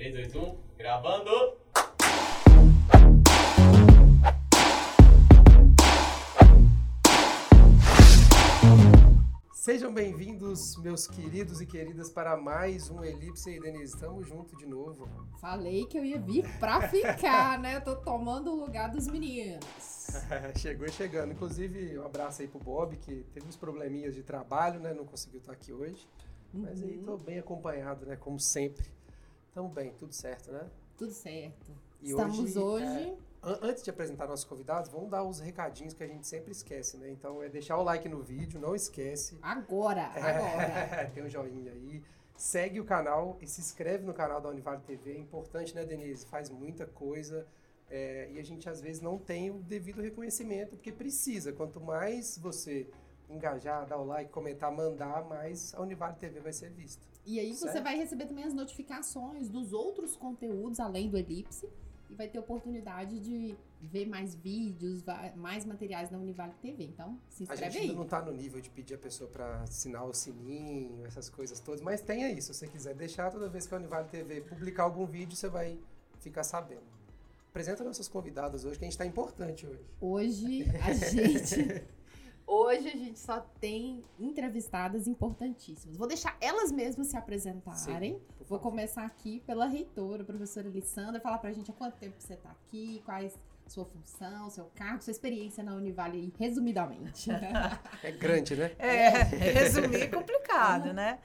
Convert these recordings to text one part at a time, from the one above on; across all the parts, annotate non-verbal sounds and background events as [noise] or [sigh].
3, 2, 1, gravando! Sejam bem-vindos, meus queridos e queridas, para mais um Elipse e Denise. Estamos juntos de novo. Falei que eu ia vir pra ficar, né? Eu tô tomando o lugar dos meninos. [laughs] Chegou chegando. Inclusive, um abraço aí pro Bob, que teve uns probleminhas de trabalho, né? Não conseguiu estar aqui hoje. Mas aí Uhum. tô bem acompanhado, né? Como sempre. Tamo bem, tudo certo, né? Tudo certo. E Estamos hoje. é, an- antes de apresentar nossos convidados, vamos dar os recadinhos que a gente sempre esquece, né? Então é deixar o like no vídeo, não esquece. Agora, agora. [laughs] Tem um joinha aí. Segue o canal e se inscreve no canal da Univale TV. É importante, né, Denise? Faz muita coisa. é, e a gente às vezes não tem o devido reconhecimento, porque precisa. Quanto mais você engajar, dar o like, comentar, mandar, mais a Univale TV vai ser vista. E aí você Certo. vai receber também as notificações dos outros conteúdos além do Elipse. E vai ter oportunidade de ver mais vídeos, mais materiais da Univale TV. Então, se A inscreve gente aí. ainda não tá no nível de pedir a pessoa para assinar o sininho, essas coisas todas, mas tem aí, se você quiser deixar, toda vez que a Univale TV publicar algum vídeo, você vai ficar sabendo. Apresenta nossas convidadas hoje, que a gente tá importante hoje. Hoje a [laughs] gente. Hoje a gente só tem entrevistadas importantíssimas. Vou deixar elas mesmas se apresentarem. Sim, Vou começar aqui pela reitora, professora Lissandra, falar pra gente há quanto tempo você tá aqui, quais sua função, seu cargo, sua experiência na Univale aí, resumidamente. [laughs] É grande, né? É, resumir é complicado, né?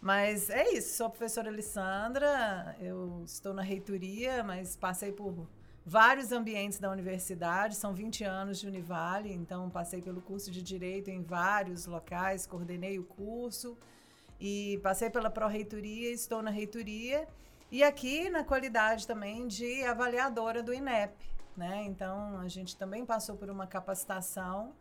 Mas é isso, sou a professora Alessandra, eu estou na reitoria, mas passei por vários ambientes da universidade, são 20 anos de Univale, então passei pelo curso de Direito em vários locais, coordenei o curso e passei pela pró-reitoria, estou na reitoria e aqui na qualidade também de avaliadora do INEP, né? Então a gente também passou por uma capacitação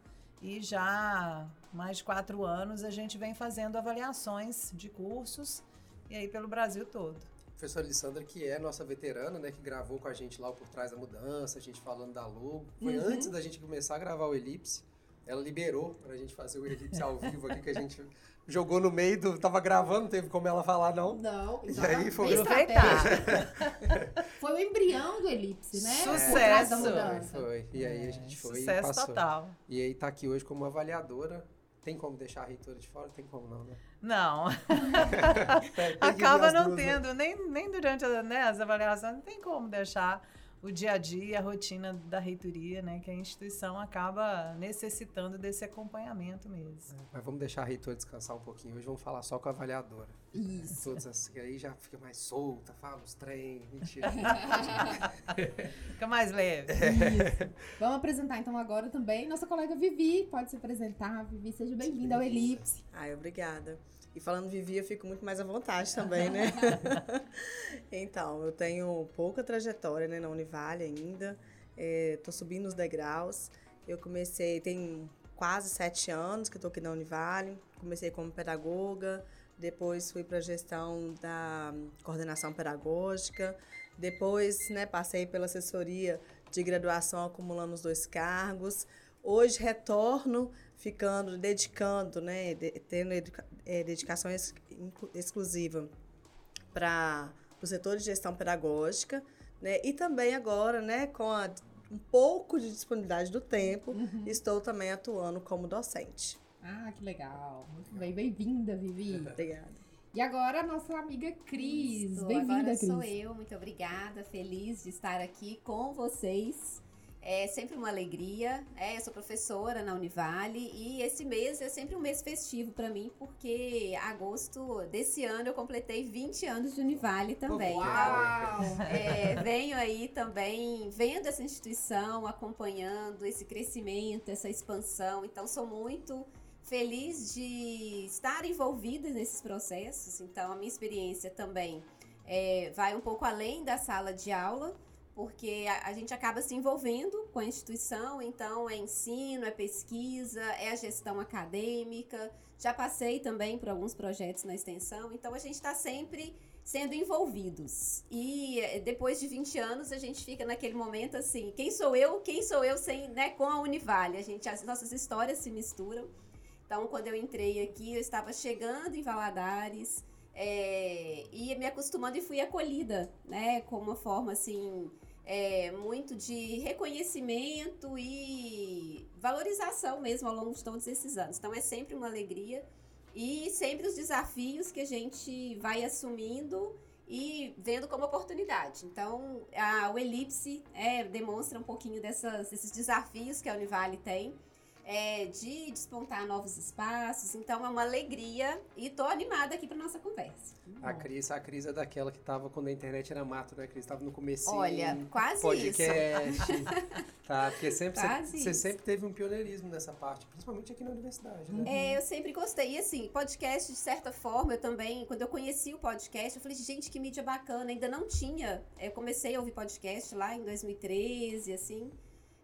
e já mais de quatro anos a gente vem fazendo avaliações de cursos e aí pelo Brasil todo. Professora Alessandra, que é nossa veterana, né, que gravou com a gente lá o Por Trás da Mudança, a gente falando da logo. Foi Uhum. antes da gente começar a gravar o Elipse. Ela liberou pra gente fazer o Elipse ao vivo aqui, que a gente [laughs] jogou no meio do... Tava gravando, não teve como ela falar, não. Não, E aí foi- Aproveitar. estratégico. [laughs] Foi o embrião do Elipse, né? Sucesso. Por trás da Foi, mudança. foi. E aí a gente foi e Sucesso passou. total. E aí tá aqui hoje como avaliadora. Tem como deixar a reitora de fora? Tem como não, né? Não, [laughs] [laughs] acaba não né? tendo, nem, nem durante a- né, as avaliações, não tem como deixar o dia a dia, a rotina da reitoria, né? Que a instituição acaba necessitando desse acompanhamento mesmo. Mas vamos deixar a reitora descansar um pouquinho. Hoje vamos falar só com a avaliadora. Isso. Todas assim, aí já fica mais solta, fala os trem, mentira. [laughs] Fica mais leve. Isso. Vamos apresentar então agora também nossa colega Vivi. Pode se apresentar. Vivi, seja bem-vinda ao. Elipse. Ai, obrigada. E falando Vivi, eu fico muito mais à vontade também, né? [laughs] então, eu tenho pouca trajetória né, na Univale ainda. Estou subindo os degraus. Eu comecei, tem quase sete anos que estou aqui na Univale. Comecei como pedagoga, depois fui para a gestão da coordenação pedagógica. Depois, né, passei pela assessoria de graduação, acumulando os dois cargos. Hoje retorno ficando, dedicando, né, de- tendo educa- eh, dedicação ex- inclu- exclusiva para o setor de gestão pedagógica, né, e também agora, né, com a- um pouco de disponibilidade do tempo, estou também atuando como docente. Ah, que legal. Muito bem. Bem-vinda, Vivi. [laughs] Obrigada. E agora a nossa amiga Cris. Bem-vinda, Cris. sou eu, muito obrigada, feliz de estar aqui com vocês. É sempre uma alegria. É, eu sou professora na Univale e esse mês é sempre um mês festivo para mim, porque agosto desse ano eu completei 20 anos de Univale também. Então, Uau! é, venho aí também vendo essa instituição, acompanhando esse crescimento, essa expansão. Então, sou muito feliz de estar envolvida nesses processos. Então, a minha experiência também é, vai um pouco além da sala de aula, porque a, a gente acaba se envolvendo com a instituição. Então, é ensino, é pesquisa, é a gestão acadêmica. Já passei também por alguns projetos na extensão. Então, a gente está sempre sendo envolvidos. E eh, depois de 20 anos a gente fica naquele momento assim, quem sou eu? Quem sou eu sem, né, com a Univale? A gente as nossas histórias se misturam. Então, quando eu entrei aqui, eu estava chegando em Valadares, é, e me acostumando e fui acolhida, né? Com uma forma assim. É, muito de reconhecimento e valorização mesmo ao longo de todos esses anos. Então é sempre uma alegria e sempre os desafios que a gente vai assumindo e vendo como oportunidade. Então, a, o Elipse é, demonstra um pouquinho dessas, desses desafios que a Univale tem é, de despontar novos espaços. Então é uma alegria e tô animada aqui para nossa conversa. A Cris, a Cris é daquela que tava quando a internet era mato, né, Cris? Tava no começo. Olha, quase podcast, isso. [laughs] tá, porque sempre você, sempre teve um pioneirismo nessa parte, principalmente aqui na universidade, né? É, eu sempre gostei. E assim, podcast, de certa forma, eu também, quando eu conheci o podcast, eu falei, gente, que mídia bacana. Ainda não tinha. Eu comecei a ouvir podcast lá em 2013, assim.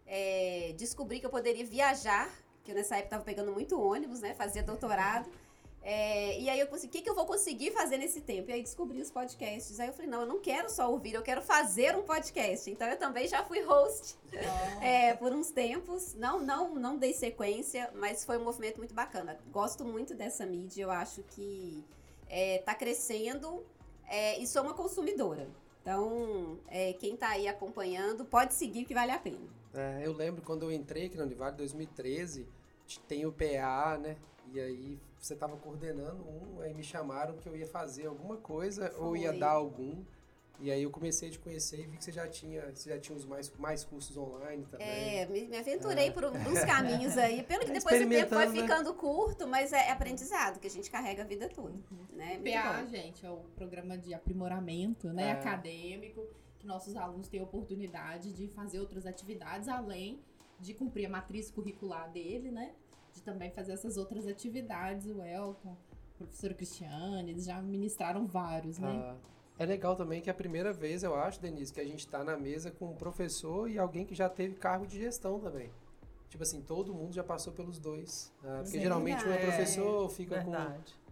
É, descobri que eu poderia viajar, que eu nessa época estava pegando muito ônibus, né? Fazia doutorado. É, e aí eu pensei, o que, que eu vou conseguir fazer nesse tempo? E aí descobri os podcasts. Aí eu falei, não, eu não quero só ouvir, eu quero fazer um podcast. Então eu também já fui host é, por uns tempos. Não, não, não dei sequência, mas foi um movimento muito bacana. Gosto muito dessa mídia, eu acho que é, tá crescendo é, e sou uma consumidora. Então, é, quem tá aí acompanhando, pode seguir que vale a pena. É, eu lembro quando eu entrei aqui na Univale em 2013, tem o PA, né? E aí você estava coordenando um, aí me chamaram que eu ia fazer alguma coisa ou ia Foi. dar algum. E aí eu comecei a te conhecer e vi que você já tinha, você já tinha os mais, mais cursos online também. É, me, me aventurei por uns caminhos aí. Pelo que É, [laughs] depois o tempo vai experimentando, né? ficando curto, mas é aprendizado que a gente carrega a vida toda. Né? Muito PA, bom. gente, é o programa de aprimoramento né, É. acadêmico, que nossos alunos têm a oportunidade de fazer outras atividades, além de cumprir a matriz curricular dele, né? De também fazer essas outras atividades, o Elton, o professor Cristiane, eles já ministraram vários, né? Ah, é legal também que é a primeira vez, eu acho, Denise, que a gente está na mesa com um professor e alguém que já teve cargo de gestão também. Tipo assim, todo mundo já passou pelos dois. Ah, porque é geralmente um é verdade. professor, fica com.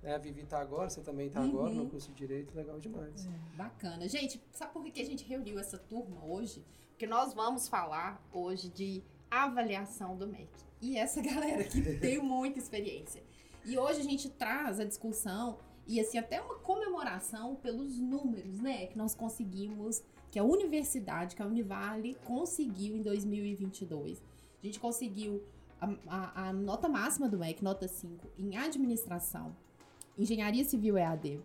Verdade. É, a Vivi tá agora, você também tá agora Uhum. no curso de Direito, legal demais. Bacana. Gente, sabe por que que a gente reuniu essa turma hoje? Porque nós vamos falar hoje de avaliação do MEC. E essa [laughs] galera aqui tem muita experiência. E hoje a gente traz a discussão e assim até uma comemoração pelos números, né, que nós conseguimos, que a universidade, que a Univale conseguiu em 2022. A gente conseguiu a, a- a nota máxima do MEC, nota 5, em administração, engenharia civil EAD,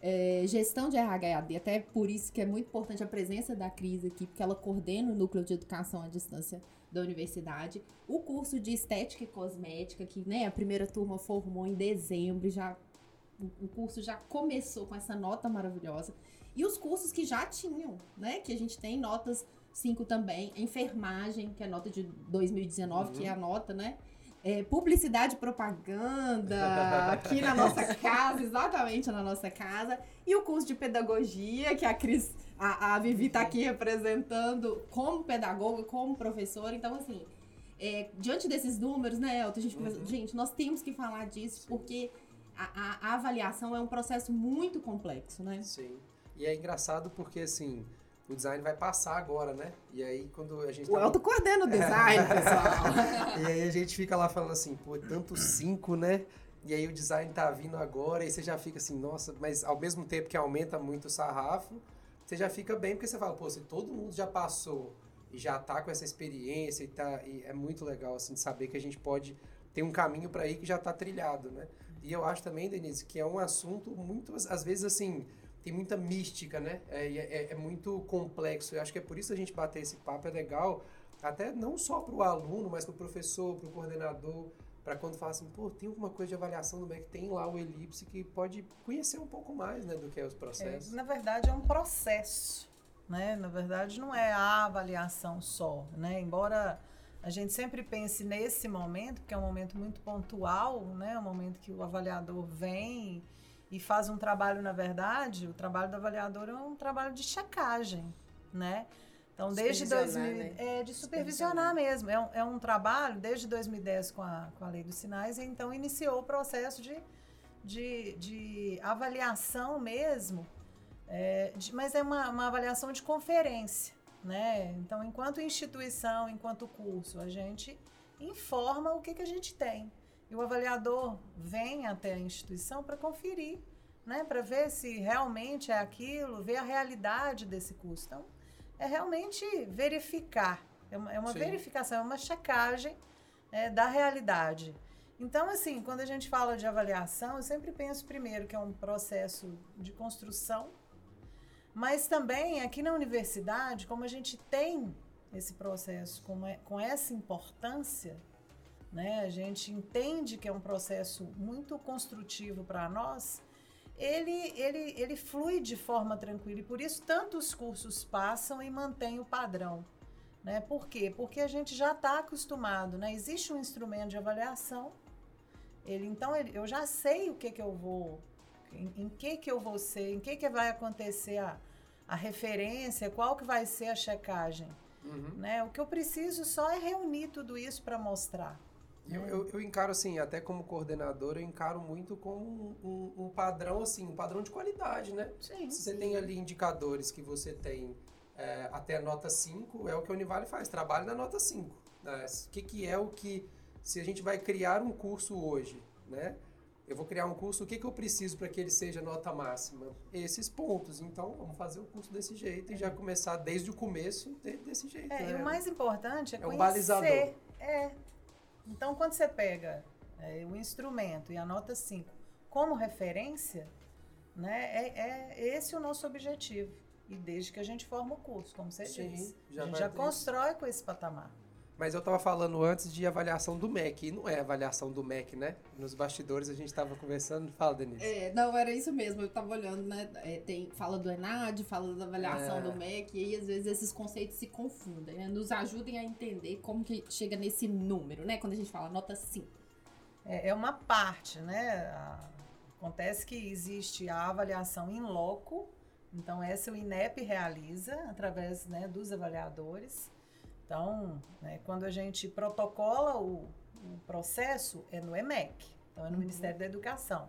é, gestão de RH EAD, até por isso que é muito importante a presença da Cris aqui, porque ela coordena o núcleo de educação à distância da universidade. O curso de estética e cosmética, que né, a primeira turma formou em dezembro, já o- curso já começou com essa nota maravilhosa. E os cursos que já tinham, né? Que a gente tem notas 5 também. Enfermagem, que é a nota de 2019, que é a nota, né? É, publicidade e propaganda, aqui na nossa [laughs] casa, exatamente na nossa casa. E o curso de pedagogia, que a Cris, a, a Vivi tá aqui representando como pedagoga, como professora. Então, assim, é, diante desses números, né, Elton, a gente, pensa, gente, nós temos que falar disso, porque a, a- a avaliação é um processo muito complexo, né? Sim. E é engraçado porque, assim, o design vai passar agora, né? E aí, quando a gente O tá Elton coordena o design, pessoal. [laughs] E aí a gente fica lá falando assim, pô, tanto cinco, né? E aí o design tá vindo agora, e você já fica assim, nossa, mas ao mesmo tempo que aumenta muito o sarrafo, você já fica bem, porque você fala, pô, se todo mundo já passou e já tá com essa experiência e tá. E é muito legal, assim, de saber que a gente pode ter um caminho para ir que já tá trilhado, né? E eu acho também, Denise, que é um assunto muito, às às vezes, assim, tem muita mística, né? É, é, é muito complexo. Eu acho que é por isso a gente bater esse papo, é legal, até não só para o aluno, mas para o professor, para o coordenador, para quando fala assim, pô, tem alguma coisa de avaliação do MEC, tem lá o Elipse que pode conhecer um pouco mais, né, do que é os É, processos. na verdade, é um processo, né? Na verdade, não é a avaliação só, né? Embora a gente sempre pense nesse momento, porque é um momento muito pontual, né? Um momento que o avaliador vem e faz um trabalho, na verdade, o trabalho do avaliador é um trabalho de checagem, né? Então, desde Supervisionar, 2000, né? é de supervisionar mesmo. É um, é um trabalho desde 2010 com a, com a Lei dos Sinais, e então iniciou o processo de, de, de avaliação mesmo é, de- mas é uma, uma avaliação de conferência, né? Então, enquanto instituição, enquanto curso, a gente informa o que, que a gente tem. E o avaliador vem até a instituição para conferir né, para ver se realmente é aquilo, ver a realidade desse curso. Então, é realmente verificar, é uma, é uma verificação, é uma checagem é, da realidade. Então, assim, quando a gente fala de avaliação, eu sempre penso primeiro que é um processo de construção, mas também aqui na universidade, como a gente tem esse processo com, é- com essa importância, né, a gente entende que é um processo muito construtivo para nós, ele, ele, ele flui de forma tranquila e por isso tantos cursos passam e mantêm o padrão. Né? Por quê? Porque a gente já está acostumado, né? existe um instrumento de avaliação, ele, então ele- eu já sei o que, que eu vou, em, em que, que eu vou ser, em que, que vai acontecer a, a referência, qual que vai ser a checagem. Uhum. Né? O que eu preciso só é reunir tudo isso para mostrar. Eu, eu, eu encaro assim, até como coordenador, eu encaro muito como um, um- um padrão, assim, um padrão de qualidade, né? Sim. Se você tem ali indicadores que você tem é, até a nota 5, é o que a Univale faz, trabalha na nota 5. Né? O que, que é o que, se a gente vai criar um curso hoje, né? Eu vou criar um curso, o que, que eu preciso para que ele seja nota máxima? Esses pontos. Então, vamos fazer o curso desse jeito e já começar desde o começo de- desse jeito. É, e né? o mais importante é, É um conhecer. balizador. É. Então, quando você pega é, o instrumento e a nota 5 como referência, né, é, é esse o nosso objetivo. E desde que a gente forma o curso, como você Sim, disse. já a gente já ter- constrói com esse patamar. Mas eu estava falando antes de avaliação do MEC, e não é avaliação do MEC, né? Nos bastidores a gente estava conversando. Fala, Denise. É, não, era isso mesmo. Eu tava olhando, né? é, tem, fala do ENAD, fala da avaliação É. do MEC, e aí às vezes esses conceitos se confundem. né? Nos ajudem a entender como que chega nesse número, né? Quando a gente fala nota 5. É, é uma parte, né? Acontece que existe a avaliação em loco, então essa o INEP realiza através né, dos avaliadores. Então, né, quando a gente protocola o, o processo, é no EMEC, então é no Ministério da Educação.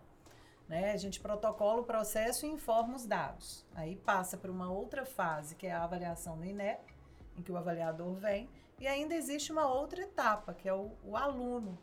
Né? A gente protocola o processo e informa os dados. Aí passa para uma outra fase, que é a avaliação no INEP, em que o avaliador vem, e ainda existe uma outra etapa, que é o, o aluno.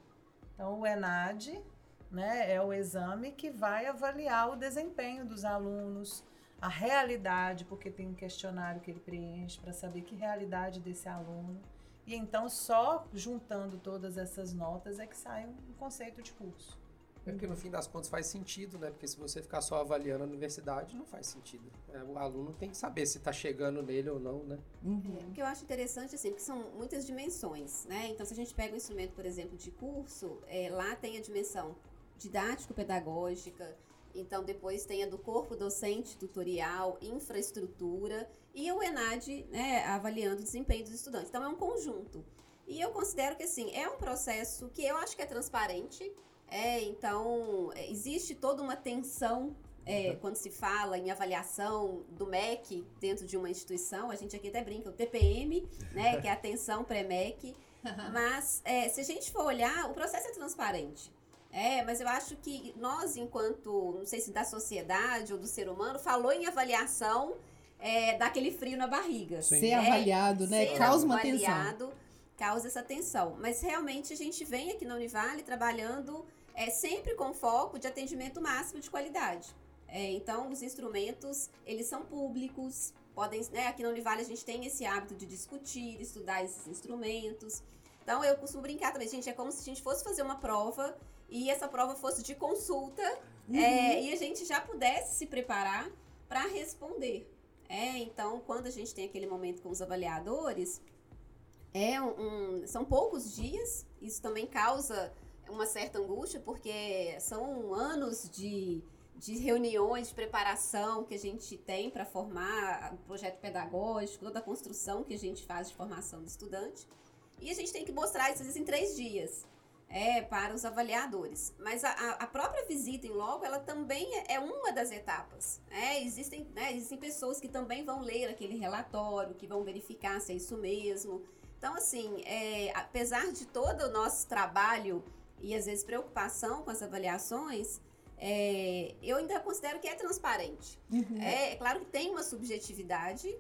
Então, o ENAD né, é o exame que vai avaliar o desempenho dos alunos, a realidade, porque tem um questionário que ele preenche para saber que realidade desse aluno. E então, só juntando todas essas notas é que sai um conceito de curso. É porque no fim das contas faz sentido, né? Porque se você ficar só avaliando a universidade, não faz sentido. É, o aluno tem que saber se está chegando nele ou não, né? O que eu acho interessante, assim, porque são muitas dimensões, né? Então, se a gente pega um instrumento, por exemplo, de curso, é, lá tem a dimensão didático-pedagógica, então depois tem a do corpo docente, tutorial, infraestrutura e o ENAD, né, avaliando o desempenho dos estudantes. Então, é um conjunto. E eu considero que, assim, é um processo que eu acho que é transparente, é, então, é, existe toda uma tensão é, quando se fala em avaliação do MEC dentro de uma instituição, a gente aqui até brinca, o TPM, né, que é a [laughs] atenção pré-MEC, [laughs] mas é, se a gente for olhar, o processo é transparente. É, mas eu acho que nós, enquanto, não sei se da sociedade ou do ser humano, falou em avaliação, é, dá aquele frio na barriga. Sim. Ser avaliado, né? Ser Causa uma tensão. avaliado causa essa tensão. Mas realmente a gente vem aqui na Univale trabalhando é, sempre com foco de atendimento máximo de qualidade. É, então, os instrumentos, eles são públicos, podem, né, aqui na Univale a gente tem esse hábito de discutir, estudar esses instrumentos. Então, eu costumo brincar também, gente, é como se a gente fosse fazer uma prova e essa prova fosse de consulta é, e a gente já pudesse se preparar para responder. É, então, quando a gente tem aquele momento com os avaliadores, é um, um- são poucos dias, isso também causa uma certa angústia, porque são anos de, de reuniões, de preparação que a gente tem para formar o projeto pedagógico, toda a construção que a gente faz de formação do estudante. E a gente tem que mostrar isso às vezes em três dias é, para os avaliadores. Mas a, a- própria visita em logo, ela também é, é uma das etapas. É, existem, né, existem pessoas que também vão ler aquele relatório, que vão verificar se é isso mesmo. Então, assim, é, apesar de todo o nosso trabalho e às vezes preocupação com as avaliações, é, eu ainda considero que é transparente. Uhum. É, é claro que tem uma subjetividade,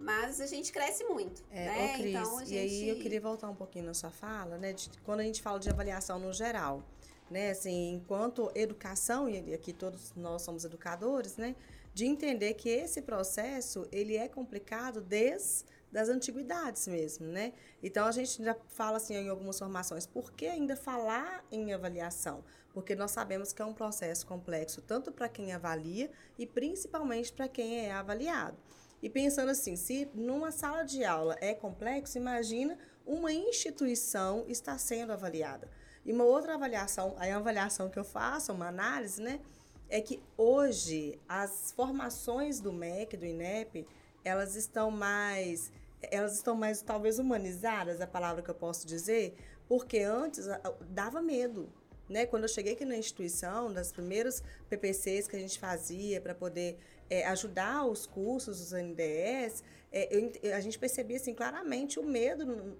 mas a gente cresce muito. É, né? ô, Cris, então, gente... e aí eu queria voltar um pouquinho na sua fala, né? de quando a gente fala de avaliação no geral. né, assim, enquanto educação, e aqui todos nós somos educadores, né, de entender que esse processo, ele é complicado desde das antiguidades mesmo, né? Então a gente já fala assim em algumas formações, por que ainda falar em avaliação? Porque nós sabemos que é um processo complexo tanto para quem avalia e principalmente para quem é avaliado. E pensando assim, se numa sala de aula é complexo, imagina uma instituição está sendo avaliada. E uma outra avaliação, a avaliação que eu faço, uma análise, né, é que hoje as formações do MEC, do INEP, elas estão mais elas estão mais talvez humanizadas, a palavra que eu posso dizer, porque antes dava medo. Né? Quando eu cheguei aqui na instituição, das primeiros PPCs que a gente fazia para poder é, ajudar os cursos, os NDS, é, eu, a gente percebia assim, claramente o medo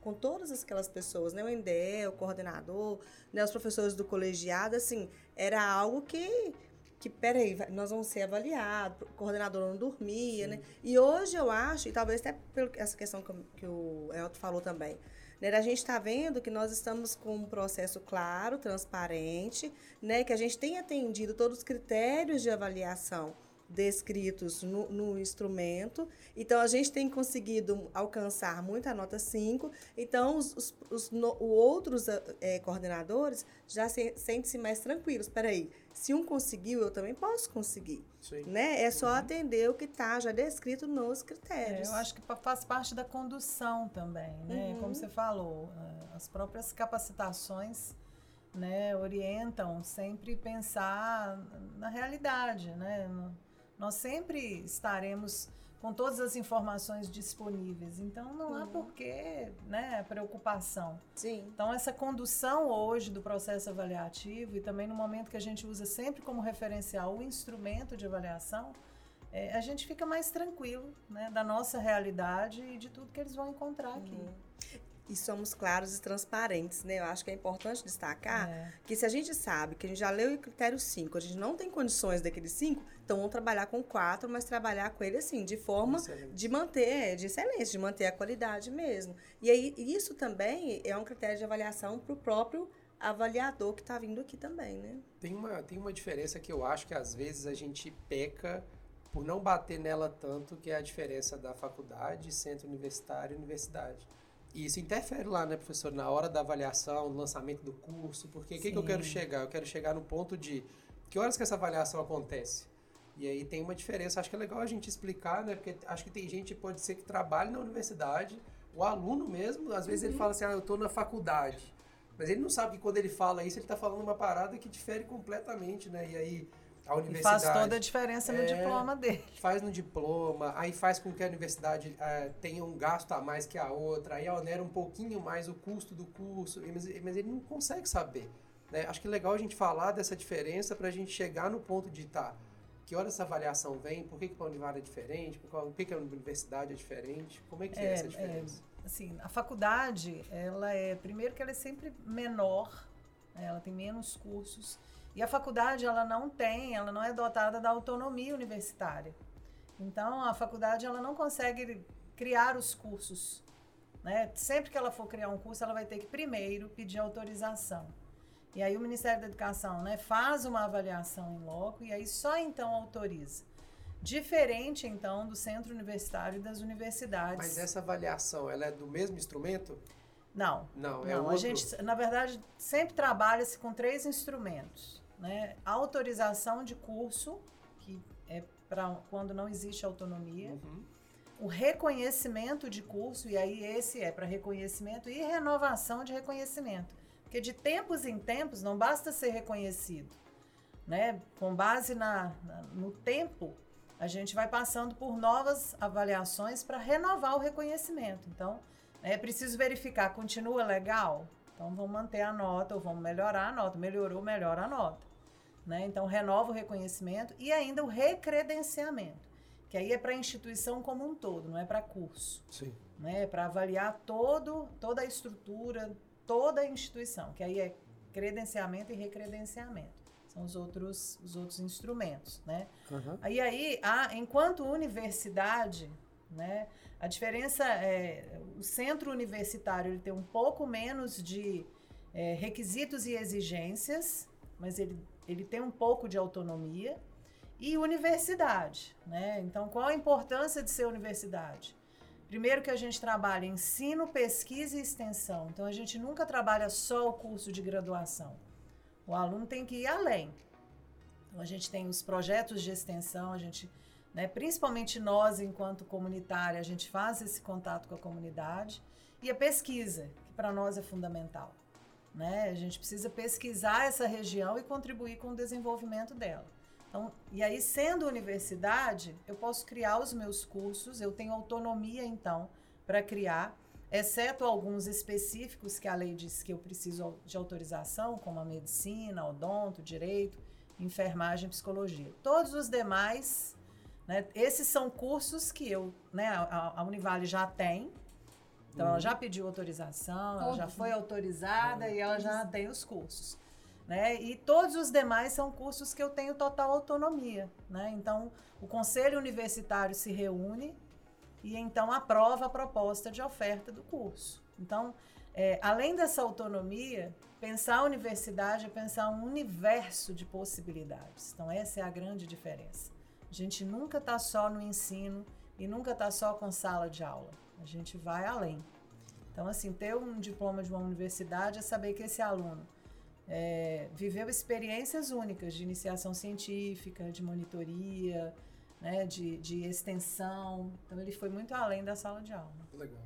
com todas aquelas pessoas, né? o NDE, o coordenador, né? os professores do colegiado, assim, era algo que que, peraí, nós vamos ser avaliados, o coordenador não dormia, Sim. né? E hoje eu acho, e talvez até por essa questão que, que o Elton falou também, né? A gente está vendo que nós estamos com um processo claro, transparente, né? Que a gente tem atendido todos os critérios de avaliação descritos no, no, instrumento. Então, a gente tem conseguido alcançar muita nota 5. Então, os, os, os no, outros é, coordenadores já se, sentem-se mais tranquilos. Espera aí, se um conseguiu, eu também posso conseguir. Sim. Né? É só uhum. atender o que está já descrito nos critérios. É, eu acho que faz parte da condução também, né? Uhum. Como você falou, é, as próprias capacitações né, orientam sempre pensar na realidade, né? No, nós sempre estaremos com todas as informações disponíveis. Então não há uhum. porquê, né, preocupação. Sim. Então essa condução hoje do processo avaliativo e também no momento que a gente usa sempre como referencial o instrumento de avaliação, é, a gente fica mais tranquilo, né, da nossa realidade e de tudo que eles vão encontrar aqui. Uhum e somos claros e transparentes, né? Eu acho que é importante destacar é. que se a gente sabe que a gente já leu o critério 5, a gente não tem condições daquele 5, então vamos trabalhar com 4, mas trabalhar com ele assim, de forma excelente. de manter, é, de excelência, de manter a qualidade mesmo. E aí isso também é um critério de avaliação para o próprio avaliador que está vindo aqui também, né? Tem uma, tem uma diferença que eu acho que às vezes a gente peca por não bater nela tanto, que é a diferença da faculdade, centro universitário e universidade. E isso interfere lá, né, professor, na hora da avaliação, no lançamento do curso, porque o que, que eu quero chegar? Eu quero chegar no ponto de que horas que essa avaliação acontece? E aí tem uma diferença, acho que é legal a gente explicar, né, porque acho que tem gente, pode ser que trabalhe na universidade, o aluno mesmo, às vezes uhum. ele fala assim, ah, eu estou na faculdade, mas ele não sabe que quando ele fala isso, ele está falando uma parada que difere completamente, né, e aí a universidade. E faz toda a diferença no é, diploma dele. Faz no diploma, aí faz com que a universidade é, tenha um gasto a mais que a outra, aí onera um pouquinho mais o custo do curso, mas, mas ele não consegue saber. Né? Acho que é legal a gente falar dessa diferença para a gente chegar no ponto de tá, que hora essa avaliação vem, por que, que a Univar é diferente, por que, que a universidade é diferente, como é que é, é essa é, diferença? É, assim, a faculdade, ela é, primeiro que ela é sempre menor, né? ela tem menos cursos, e a faculdade, ela não tem, ela não é dotada da autonomia universitária. Então, a faculdade, ela não consegue criar os cursos. Né? Sempre que ela for criar um curso, ela vai ter que primeiro pedir autorização. E aí o Ministério da Educação né, faz uma avaliação em loco e aí só então autoriza. Diferente, então, do centro universitário e das universidades. Mas essa avaliação, ela é do mesmo instrumento? Não. Não, é não. Outro... A gente, na verdade, sempre trabalha-se com três instrumentos né? Autorização de curso, que é para quando não existe autonomia. Uhum. O reconhecimento de curso, e aí esse é para reconhecimento e renovação de reconhecimento. Porque de tempos em tempos não basta ser reconhecido. Né? Com base na, na no tempo, a gente vai passando por novas avaliações para renovar o reconhecimento. Então, é preciso verificar, continua legal? Então, vamos manter a nota ou vamos melhorar a nota. Melhorou, melhora a nota. Né? Então, renova o reconhecimento e ainda o recredenciamento, que aí é para a instituição como um todo, não é para curso. Sim. Né? É para avaliar todo, toda a estrutura, toda a instituição, que aí é credenciamento e recredenciamento. São os outros, os outros instrumentos, né? Uhum. Aí, aí a, enquanto universidade, né, a diferença é o centro universitário ele tem um pouco menos de é, requisitos e exigências, mas ele, ele tem um pouco de autonomia. E universidade, né? Então, qual a importância de ser universidade? Primeiro que a gente trabalha ensino, pesquisa e extensão. Então, a gente nunca trabalha só o curso de graduação. O aluno tem que ir além. Então, a gente tem os projetos de extensão, a gente, né, principalmente nós, enquanto comunitária, a gente faz esse contato com a comunidade. E a pesquisa, que para nós é fundamental. Né? A gente precisa pesquisar essa região e contribuir com o desenvolvimento dela. Então, e aí, sendo universidade, eu posso criar os meus cursos, eu tenho autonomia, então, para criar, exceto alguns específicos que a lei diz que eu preciso de autorização, como a medicina, odonto, direito, enfermagem, psicologia. Todos os demais, né, esses são cursos que eu, né, a, a Univale já tem, então, ela já pediu autorização, ela já foi autorizada e ela já tem os cursos. Né? E todos os demais são cursos que eu tenho total autonomia. Né? Então, o conselho universitário se reúne e então aprova a proposta de oferta do curso. Então, é, além dessa autonomia, pensar a universidade é pensar um universo de possibilidades. Então, essa é a grande diferença. A gente nunca está só no ensino e nunca está só com sala de aula. A gente vai além. Então, assim, ter um diploma de uma universidade é saber que esse aluno é, viveu experiências únicas de iniciação científica, de monitoria, né, de, de extensão. Então, ele foi muito além da sala de aula. Legal.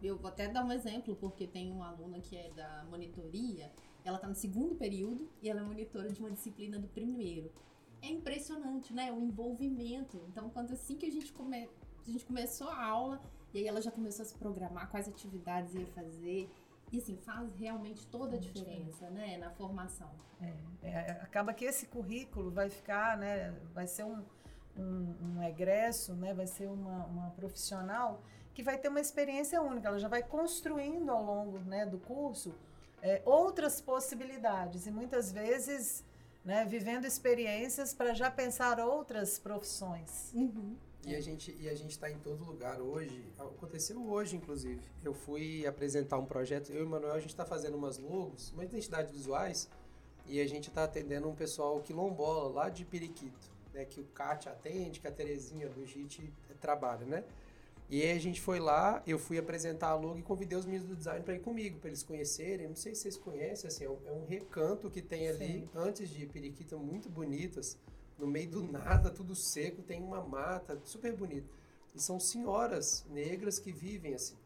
Eu vou até dar um exemplo, porque tem uma aluna que é da monitoria, ela está no segundo período e ela é monitora de uma disciplina do primeiro. É impressionante, né? O envolvimento. Então, quando assim que a gente, come... a gente começou a aula, e aí ela já começou a se programar quais atividades ia fazer. E assim, faz realmente toda a diferença, né, na formação. É, é, acaba que esse currículo vai ficar, né, vai ser um, um, um egresso, né, vai ser uma, uma profissional que vai ter uma experiência única. Ela já vai construindo ao longo né, do curso é, outras possibilidades e muitas vezes né, vivendo experiências para já pensar outras profissões. Uhum. E a gente e a gente está em todo lugar hoje. Aconteceu hoje, inclusive. Eu fui apresentar um projeto. Eu e o Manuel a gente está fazendo umas logos, umas identidades visuais, e a gente está atendendo um pessoal quilombola lá de Periquito, né? Que o Kátia atende, que a Terezinha do JIT trabalha, né? E aí a gente foi lá, eu fui apresentar a logo e convidei os meninos do design para ir comigo, para eles conhecerem. Não sei se vocês conhecem, assim, é um, é recanto que tem ali Sim. antes de Periquito, muito bonitas no meio do nada, tudo seco, tem uma mata, super bonito. E são senhoras negras que vivem assim.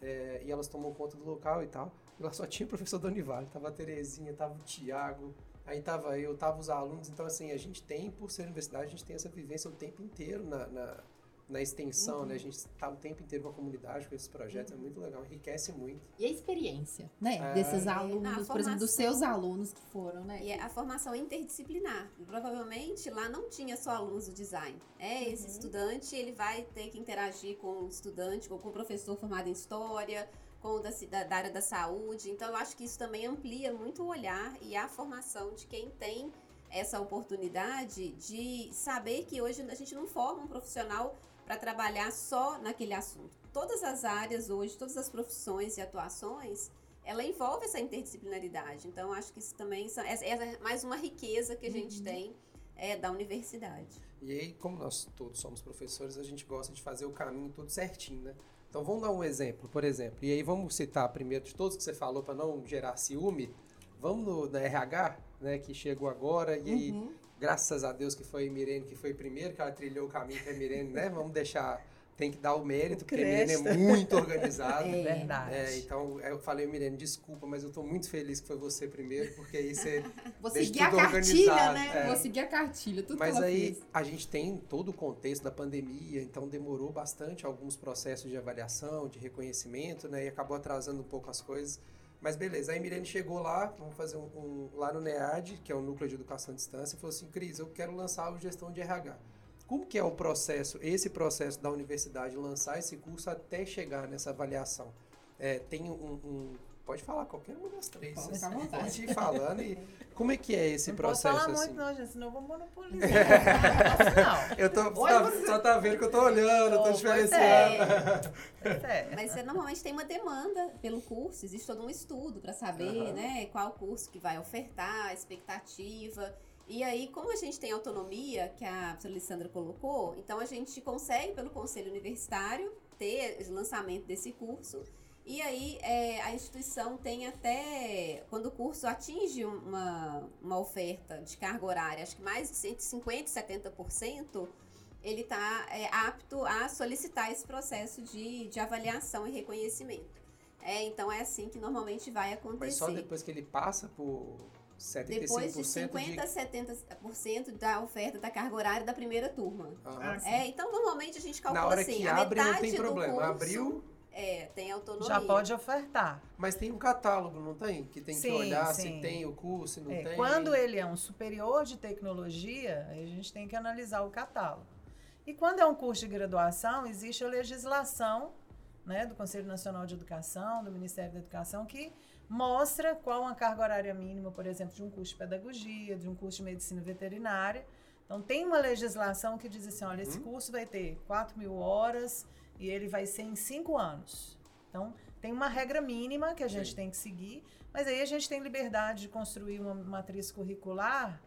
É, e elas tomam conta do local e tal. E lá só tinha o professor Donivale, tava a Terezinha, tava o Tiago, aí tava eu, tava os alunos. Então, assim, a gente tem, por ser universidade, a gente tem essa vivência o tempo inteiro na, na na extensão, uhum. né? A gente está o tempo inteiro com a comunidade, com esses projetos, uhum. é muito legal, enriquece muito. E a experiência, né? É. Desses alunos, por exemplo, dos seus alunos que foram, né? E a formação interdisciplinar. Provavelmente lá não tinha só alunos do design. É, esse uhum. estudante, ele vai ter que interagir com o estudante, com o professor formado em história, com o da, da, da área da saúde. Então, eu acho que isso também amplia muito o olhar e a formação de quem tem essa oportunidade de saber que hoje a gente não forma um profissional para trabalhar só naquele assunto. Todas as áreas hoje, todas as profissões e atuações, ela envolve essa interdisciplinaridade. Então, acho que isso também é, é mais uma riqueza que a gente uhum. tem é, da universidade. E aí, como nós todos somos professores, a gente gosta de fazer o caminho todo certinho, né? Então, vamos dar um exemplo, por exemplo. E aí, vamos citar primeiro de todos que você falou para não gerar ciúme. Vamos no, na RH, né, que chegou agora, e aí uhum graças a Deus que foi a Mirene que foi primeiro, que ela trilhou o caminho para a Mirene, né? Vamos deixar tem que dar o mérito, porque a Mirene é muito organizada. [laughs] É verdade. É, então, eu falei, Mirene, desculpa, mas eu estou muito feliz que foi você primeiro, porque aí você. [laughs] Vou seguir a cartilha, né? É. Vou seguir a cartilha, tudo Mas aí fez. a gente tem todo o contexto da pandemia, então demorou bastante alguns processos de avaliação, de reconhecimento, né? E acabou atrasando um pouco as coisas. Mas beleza, aí a Mirene chegou lá, vamos fazer um, um, lá no NEAD, que é o Núcleo de Educação à Distância, e falou assim, Cris, eu quero lançar o Gestão de RH. Como que é o processo, esse processo da universidade, lançar esse curso até chegar nessa avaliação? É, tem um, um, Pode falar qualquer uma das três. Pode, Você vontade. [laughs] pode ir falando e como é que é esse não processo posso falar assim? muito, não, gente, senão eu vou monopolizar. [laughs] não. Eu tô, tá- você- só tá vendo que eu tô olhando, eu tô Pois diferenciando. é. Pois é. Mas você normalmente tem uma demanda pelo curso, existe todo um estudo para saber, Aham. né, qual curso que vai ofertar, a expectativa. E aí, como a gente tem autonomia, que a professora Alessandra colocou, então a gente consegue, pelo conselho universitário, ter o lançamento desse curso. E aí, é, a instituição tem até, quando o curso atinge uma, uma oferta de carga horária, acho que mais de 150%, 70%, ele está apto a solicitar esse processo de, de avaliação e reconhecimento. É, então, é assim que normalmente vai acontecer. Mas só depois que ele passa por 75% Depois de de... 50% a 70% da oferta da carga horária da primeira turma. Aham. É, então, normalmente a gente calcula Na hora assim, que abre não tem problema. curso, Abriu, É, tem autonomia. Já pode ofertar. mas tem um catálogo, não tem? Que tem que Sim, olhar sim. se tem o curso, se não É, tem. quando ele é um superior de tecnologia, aí a gente tem que analisar o catálogo. E quando é um curso de graduação, existe a legislação né, do Conselho Nacional de Educação, do Ministério da Educação, que mostra qual a carga horária mínima, por exemplo, de um curso de pedagogia, de um curso de medicina veterinária. Então, tem uma legislação que diz assim: olha, esse Uhum. curso vai ter 4 mil horas e ele vai ser em 5 anos. Então, tem uma regra mínima que a gente Sim. tem que seguir, mas aí a gente tem liberdade de construir uma matriz curricular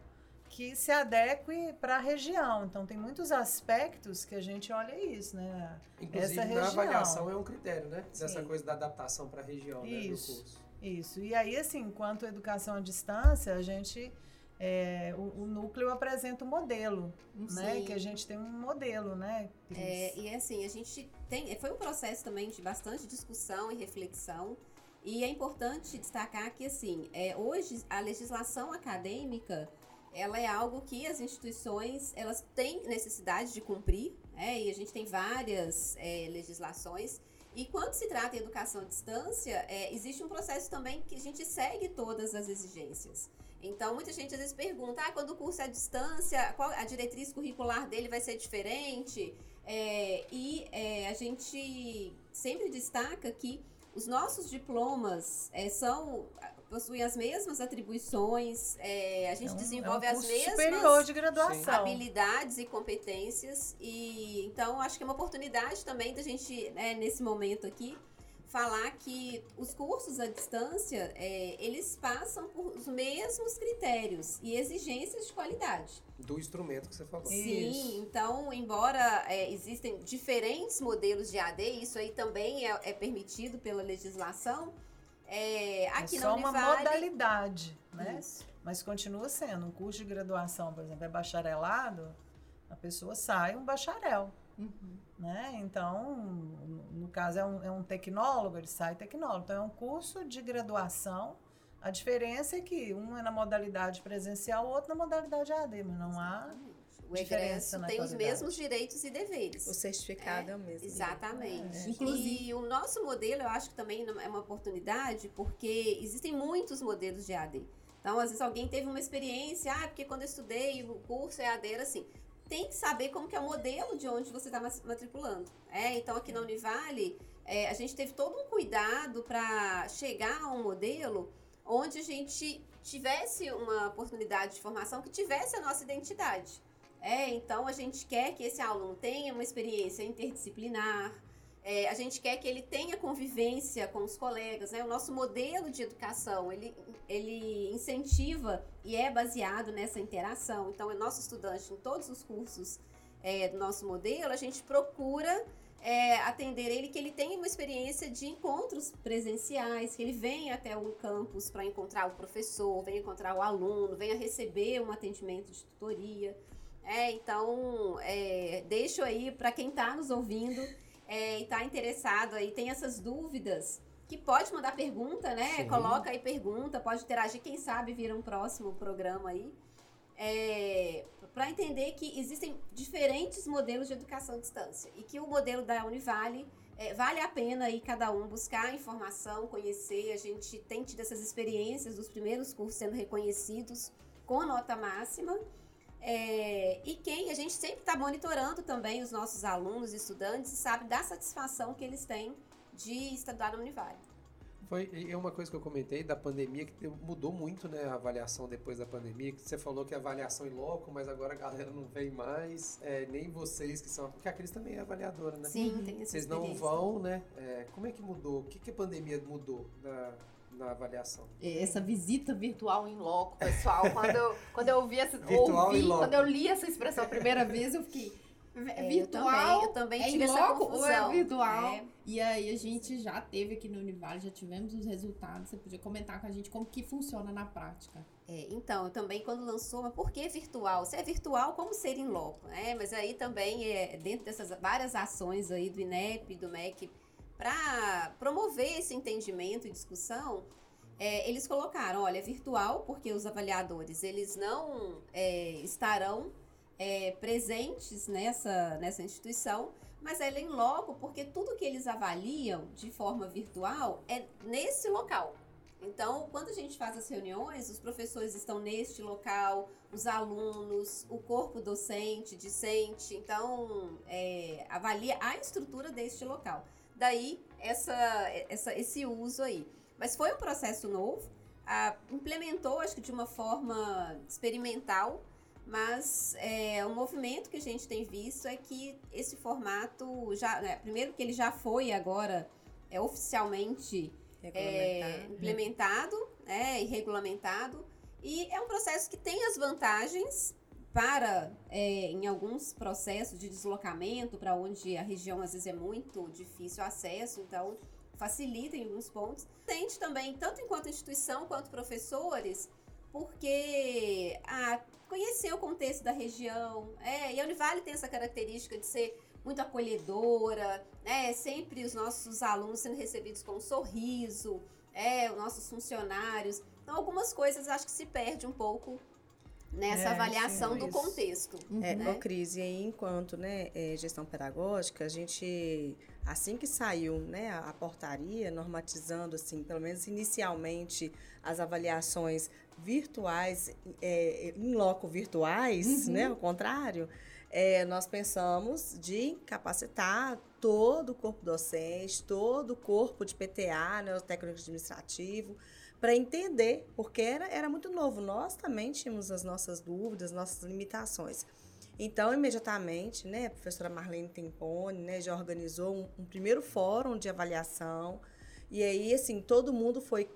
que se adeque para a região. Então, tem muitos aspectos que a gente olha isso, né? Inclusive, essa na região. avaliação é um critério, né? Dessa Sim. coisa da adaptação para a região, né? Do Isso. curso. Isso. E aí, assim, enquanto educação à distância, a gente. É, o, o núcleo apresenta o modelo, né? Sim. Que a gente tem um modelo, né? É, e assim, a gente tem. Foi um processo também de bastante discussão e reflexão. E é importante destacar que, assim, é, hoje a legislação acadêmica ela é algo que as instituições elas têm necessidade de cumprir, né? e a gente tem várias é, legislações. E quando se trata em educação à distância, é, existe um processo também que a gente segue todas as exigências. Então, muita gente às vezes pergunta, ah, quando o curso é à distância, qual a diretriz curricular dele vai ser diferente? É, e é, a gente sempre destaca que os nossos diplomas é, são possuem as mesmas atribuições, é, a gente É um- desenvolve é um as mesmas superior de graduação. habilidades e competências e então acho que é uma oportunidade também da gente né, nesse momento aqui falar que os cursos à distância é, eles passam por os mesmos critérios e exigências de qualidade. Do instrumento que você falou. Isso. Sim, então embora é, existem diferentes modelos de AD, isso aí também é, é permitido pela legislação. É, aqui é só uma Univale, modalidade, né? Isso. Mas continua sendo. Um curso de graduação, por exemplo, é bacharelado, a pessoa sai um bacharel. Uhum. Né? Então, no- no caso, é um, é um tecnólogo, ele sai tecnólogo. Então, é um curso de graduação. A diferença é que um é na modalidade presencial, o outro na modalidade AD, mas não há. O egresso tem os mesmos direitos e deveres. O certificado é, o mesmo. Exatamente. É. Inclusive- E o nosso modelo, eu acho que também é uma oportunidade, porque existem muitos modelos de AD. Então, às vezes alguém teve uma experiência, ah, porque quando eu estudei o curso é AD, era assim. Tem que saber como que é o modelo de onde você está matriculando. É, então, aqui na Univale, é, a gente teve todo um cuidado para chegar a um modelo onde a gente tivesse uma oportunidade de formação que tivesse a nossa identidade. É, então a gente quer que esse aluno tenha uma experiência interdisciplinar, é, a gente quer que ele tenha convivência com os colegas, né? O nosso modelo de educação, ele, ele incentiva e é baseado nessa interação. Então, o nosso estudante, em todos os cursos é, do nosso modelo, a gente procura é, atender ele, que ele tenha uma experiência de encontros presenciais, que ele venha até um campus para encontrar o professor, venha encontrar o aluno, venha receber um atendimento de tutoria. É, então, é, deixo aí para quem está nos ouvindo é, e está interessado aí, tem essas dúvidas, que pode mandar pergunta, né? Sim. Coloca aí pergunta, pode interagir, quem sabe vira um próximo programa aí. É, para entender que existem diferentes modelos de educação à distância e que o modelo da Univale é, vale a pena aí cada um buscar informação, conhecer. A gente tem tido essas experiências dos primeiros cursos sendo reconhecidos com nota máxima. É, e quem a gente sempre está monitorando também os nossos alunos e estudantes e sabe da satisfação que eles têm de estudar na Univale. Foi e uma coisa que eu comentei da pandemia que mudou muito, né, a avaliação depois da pandemia. Que você falou que a avaliação em loco, mas agora a galera não vem mais, é, nem vocês que são, porque a Cris também é avaliadora, né? Sim, tem essa Vocês não vão, né? É, como é que mudou? O que, que a pandemia mudou na, na avaliação? Essa visita virtual em loco, pessoal. Quando eu, quando eu ouvi essa, Virtual ouvi, quando eu li essa expressão a primeira vez, eu fiquei. É, eu virtual também, eu também é tive em essa loco ou é virtual? É. E aí a gente já teve aqui no Univale, já tivemos os resultados. Você podia comentar com a gente como que funciona na prática. É, então, eu também quando lançou, mas por que virtual? Se é virtual, como ser em loco? Né? Mas aí também, é, dentro dessas várias ações aí do INEP, do MEC, para promover esse entendimento e discussão, é, eles colocaram, olha, é virtual, porque os avaliadores, eles não é, estarão é, presentes nessa, nessa instituição, mas ela é em loco, porque tudo que eles avaliam de forma virtual é nesse local. Então, quando a gente faz as reuniões, os professores estão neste local, os alunos, o corpo docente, discente, então é, avalia a estrutura deste local. Daí essa, essa, esse uso aí. Mas foi um processo novo, implementou, acho que de uma forma experimental, mas é, um movimento que a gente tem visto é que esse formato já, né, primeiro que ele já foi agora é, oficialmente é, Regulamentar. implementado né, e regulamentado. E é um processo que tem as vantagens para, é, em alguns processos de deslocamento, para onde a região às vezes é muito difícil acesso, então facilita em alguns pontos. Tente também, tanto enquanto instituição quanto professores, porque a conhecer o contexto da região. É, e a Univale tem essa característica de ser muito acolhedora, né? Sempre os nossos alunos sendo recebidos com um sorriso, é, os nossos funcionários. Então, algumas coisas acho que se perde um pouco nessa É, avaliação sim, do isso. contexto. É, né? ô, Cris, e aí, enquanto né, é, gestão pedagógica, a gente, assim que saiu né, a, a portaria, normatizando, assim, pelo menos inicialmente, as avaliações virtuais, é, em loco virtuais, né, ao contrário, é, nós pensamos de capacitar todo o corpo docente, todo o corpo de PTA, né, o técnico administrativo, para entender, porque era, era muito novo. Nós também tínhamos as nossas dúvidas, nossas limitações. Então, imediatamente, né, a professora Marlene Tempone, né, já organizou um, um primeiro fórum de avaliação. E aí, assim, todo mundo foi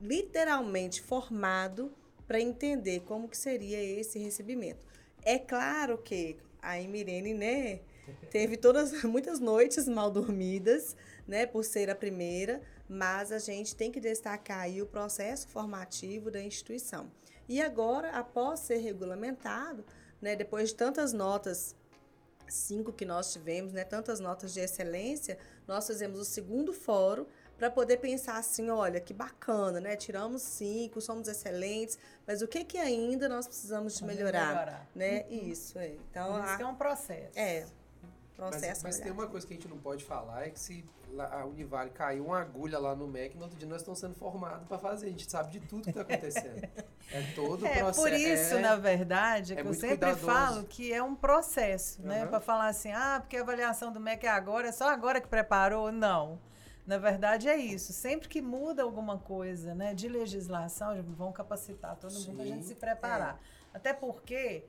literalmente formado para entender como que seria esse recebimento. É claro que a Emirene, né, [laughs] teve todas muitas noites mal dormidas, né, por ser a primeira, mas a gente tem que destacar aí o processo formativo da instituição. E agora, após ser regulamentado, né, depois de tantas notas, cinco que nós tivemos, né, tantas notas de excelência, nós fizemos o segundo fórum para poder pensar assim, olha, que bacana, né? Tiramos cinco, somos excelentes, mas o que que ainda nós precisamos de Fazer melhorar, né? Isso, é. Então, isso a- é um processo. é, processo. mas tem melhor. uma coisa que a gente não pode falar, é que se a Univale caiu uma agulha lá no MEC, no outro dia nós estamos sendo formados para fazer. A gente sabe de tudo que está acontecendo. É todo o É, processo. por isso, é, na verdade, é é que eu sempre cuidadoso. falo que é um processo, né? Aham. Para falar assim, ah, porque a avaliação do MEC é agora, é só agora que preparou. Não. Na verdade, é isso. Sempre que muda alguma coisa né, de legislação, vão capacitar todo mundo para a gente se preparar. Até porque,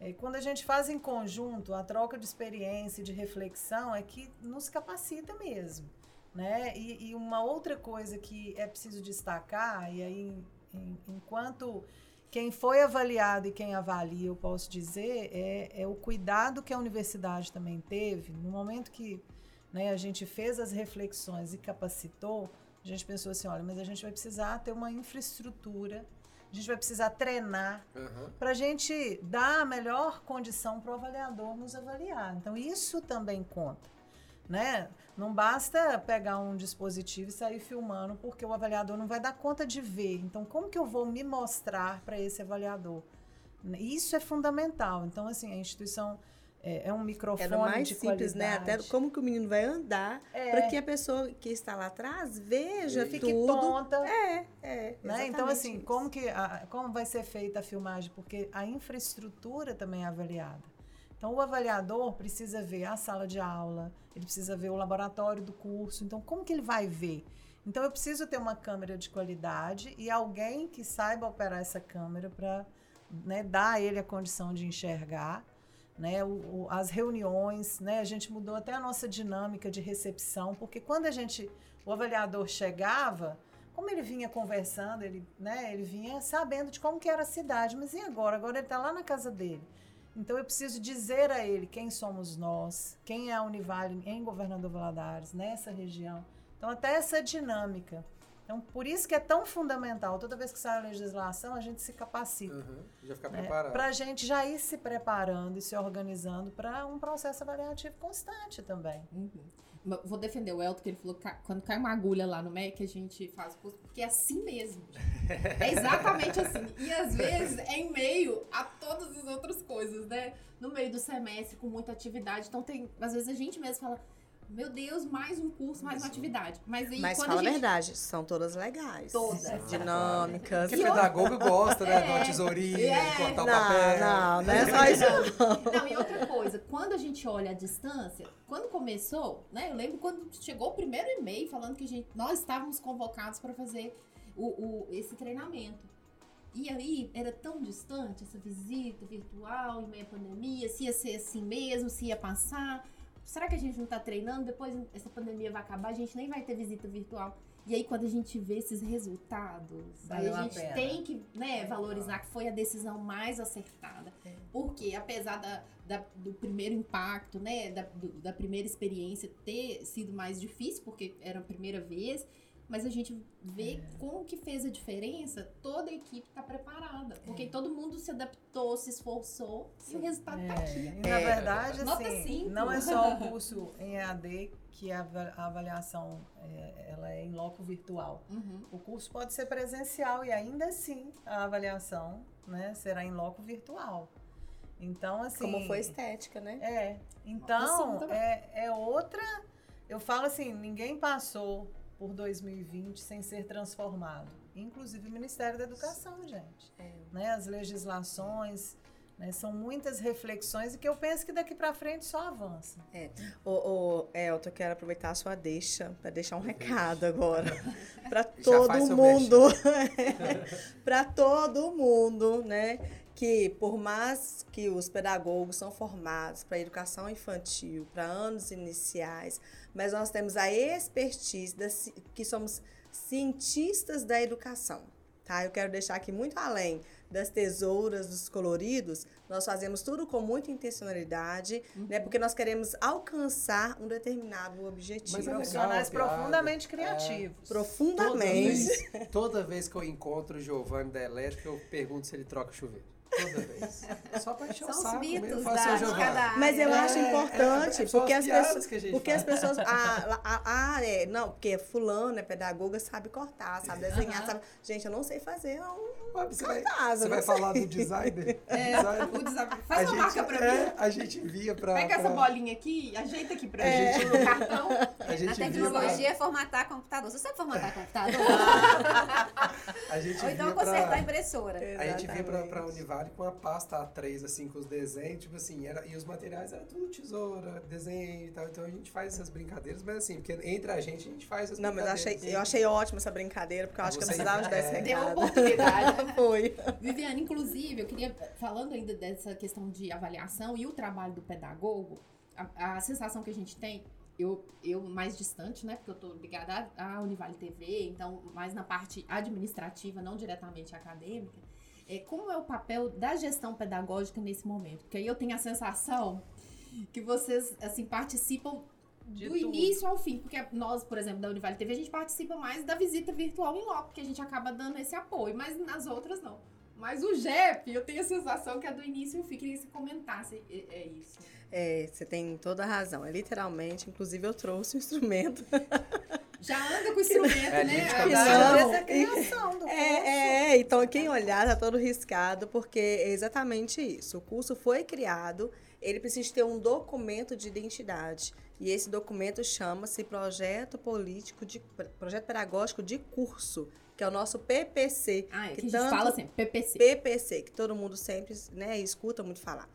eh, quando a gente faz em conjunto a troca de experiência e de reflexão, é que nos capacita mesmo. Né? E, e uma outra coisa que é preciso destacar, e aí, em- enquanto quem foi avaliado e quem avalia, eu posso dizer, é, é o cuidado que a universidade também teve no momento que né, a gente fez as reflexões e capacitou. A gente pensou assim: olha, mas a gente vai precisar ter uma infraestrutura, a gente vai precisar treinar Aham. para a gente dar a melhor condição para o avaliador nos avaliar. Então, isso também conta. Né? Não basta pegar um dispositivo e sair filmando, porque o avaliador não vai dar conta de ver. Então, como que eu vou me mostrar para esse avaliador? Isso é fundamental. Então, assim, a instituição é, é um microfone Era mais de simples, né? Até qualidade. como que o menino vai andar É. para que a pessoa que está lá atrás veja fique tudo. tonta. É, é. Né? Então, assim, isso. como, que a- como vai ser feita a filmagem? Porque a infraestrutura também é avaliada. Então, o avaliador precisa ver a sala de aula, ele precisa ver o laboratório do curso. Então, como que ele vai ver? Então eu preciso ter uma câmera de qualidade e alguém que saiba operar essa câmera para né, dar a ele a condição de enxergar. Né, o, o, as reuniões, né, a gente mudou até a nossa dinâmica de recepção, porque quando a gente, o avaliador chegava, como ele vinha conversando, ele, né, ele vinha sabendo de como que era a cidade, mas e agora? Agora ele está lá na casa dele. Então eu preciso dizer a ele quem somos nós, quem é a Univale em Governador Valadares, nessa região. Então até essa dinâmica. Então, por isso que é tão fundamental, toda vez que sai a legislação, a gente se capacita. Uhum, já ficar né? preparado. Para a gente já ir se preparando e se organizando para um processo avaliativo constante também. Uhum. Vou defender o Elton, que ele falou que quando cai uma agulha lá no MEC, a gente faz o curso, porque é assim mesmo. [laughs] É exatamente assim. E às vezes é em meio a todas as outras coisas, né? No meio do semestre, com muita atividade. Então, tem, às vezes a gente mesmo fala meu Deus, mais um curso, mais uma atividade. Mas aí, Mas quando fala a gente... a verdade, são todas legais. Todas. Dinâmicas. Porque pedagogo gosta, né? É. De uma tesourinha, É. de cortar o Não, papel. não, não é só isso. Não, e outra coisa, quando a gente olha a distância, quando começou, né? Eu lembro quando chegou o primeiro e-mail falando que a gente, nós estávamos convocados para fazer o, o- esse treinamento. E aí era tão distante essa visita virtual em meio à pandemia, se ia ser assim mesmo, se ia passar. Será que a gente não está treinando? Depois essa pandemia vai acabar, a gente nem vai ter visita virtual. E aí, quando a gente vê esses resultados, Valeu aí a a gente pena. tem que né, valorizar que foi a decisão mais acertada. Porque, apesar da, da- do primeiro impacto, né, da, do- da primeira experiência ter sido mais difícil, porque era a primeira vez, mas a gente vê como que fez a diferença, toda a equipe está preparada. Porque todo mundo se adaptou, se esforçou, e o resultado está aqui. E, na verdade, Nota assim, cinco. não é só o [laughs] curso em EAD que a ava- a avaliação é, ela é em loco virtual. Uhum. O curso pode ser presencial e ainda assim a avaliação né, será em loco virtual. Então, assim. Como foi estética, né? É. Assim Então, é, é outra. Eu falo assim: ninguém passou por 2020 sem ser transformado. Inclusive o Ministério da Educação, gente. É. Né? As legislações. né, São muitas reflexões e que eu penso que daqui para frente só avança. Ô, ô, Elton, eu quero aproveitar a sua deixa para deixar um recado agora [laughs] para todo mundo, [laughs] para todo mundo, né? Que por mais que os pedagogos são formados para educação infantil, para anos iniciais, mas nós temos a expertise da que somos cientistas da educação, tá? Eu quero deixar aqui muito além das tesouras, dos coloridos, nós fazemos tudo com muita intencionalidade, né? Porque nós queremos alcançar um determinado objetivo. Mas é. Profissionais profundamente criativos. Toda Profundamente. vez, toda vez que eu encontro o Giovanni da Elétrica, eu pergunto se ele troca chuveiro. Toda vez. Só pra encher o São os saco. mesmo. da, "Seu de Giovanni, cada. Mas eu É, acho é, importante, é, porque as pessoas. a Porque faz. as pessoas. Ah, ah, ah, é, não, porque fulano é pedagoga, sabe cortar, sabe desenhar, sabe. Gente, eu não sei fazer um Você vai, você vai falar do designer? [laughs] É, Designer. o desafio. A Faz uma gente, marca pra é, mim. a gente via pra. Pega essa pra- bolinha aqui, ajeita aqui pra É. gente no cartão. A Na gente via tecnologia é formatar computador. Você sabe formatar computador? [laughs] a gente Ou então consertar a pra, impressora. a gente via pra, Exatamente. pra Com a pasta A3, assim, com os desenhos, tipo assim, era, e os materiais eram tudo tesoura, desenho e tal. Então a gente faz essas brincadeiras, mas assim, porque entre a gente a gente faz essas Não, mas eu achei, eu achei ótima essa brincadeira, porque eu acho que eu Você- precisava de dar esse é. Deu recado. oportunidade. [laughs] Foi. Viviane, inclusive, eu queria, falando ainda dessa questão de avaliação e o trabalho do pedagogo, a, a sensação que a gente tem, eu, eu mais distante, né, porque eu tô ligada à, à Univale TV, então mais na parte administrativa, não diretamente acadêmica, é, como é o papel da gestão pedagógica nesse momento? Porque aí eu tenho a sensação que vocês, assim, participam De do tudo. início ao fim, porque nós, por exemplo, da Univale TV, a gente participa mais da visita virtual em loco, porque a gente acaba dando esse apoio, mas nas outras não. Mas o JEP, eu tenho a sensação que é do início ao fim, queria que você comentasse é, é isso. É, você tem toda a razão. É literalmente, inclusive eu trouxe o instrumento. [laughs] Já anda com o instrumento, É, né? A- não. criação do curso. É, é, então quem olhar tá todo riscado, porque é exatamente isso. O curso foi criado, ele precisa ter um documento de identidade. E esse documento chama-se Projeto Político de Projeto Pedagógico de Curso, que é o nosso PPC. Ah, é que, que a gente tanto- fala assim, PPC. PPC, que todo mundo sempre né, escuta muito falar.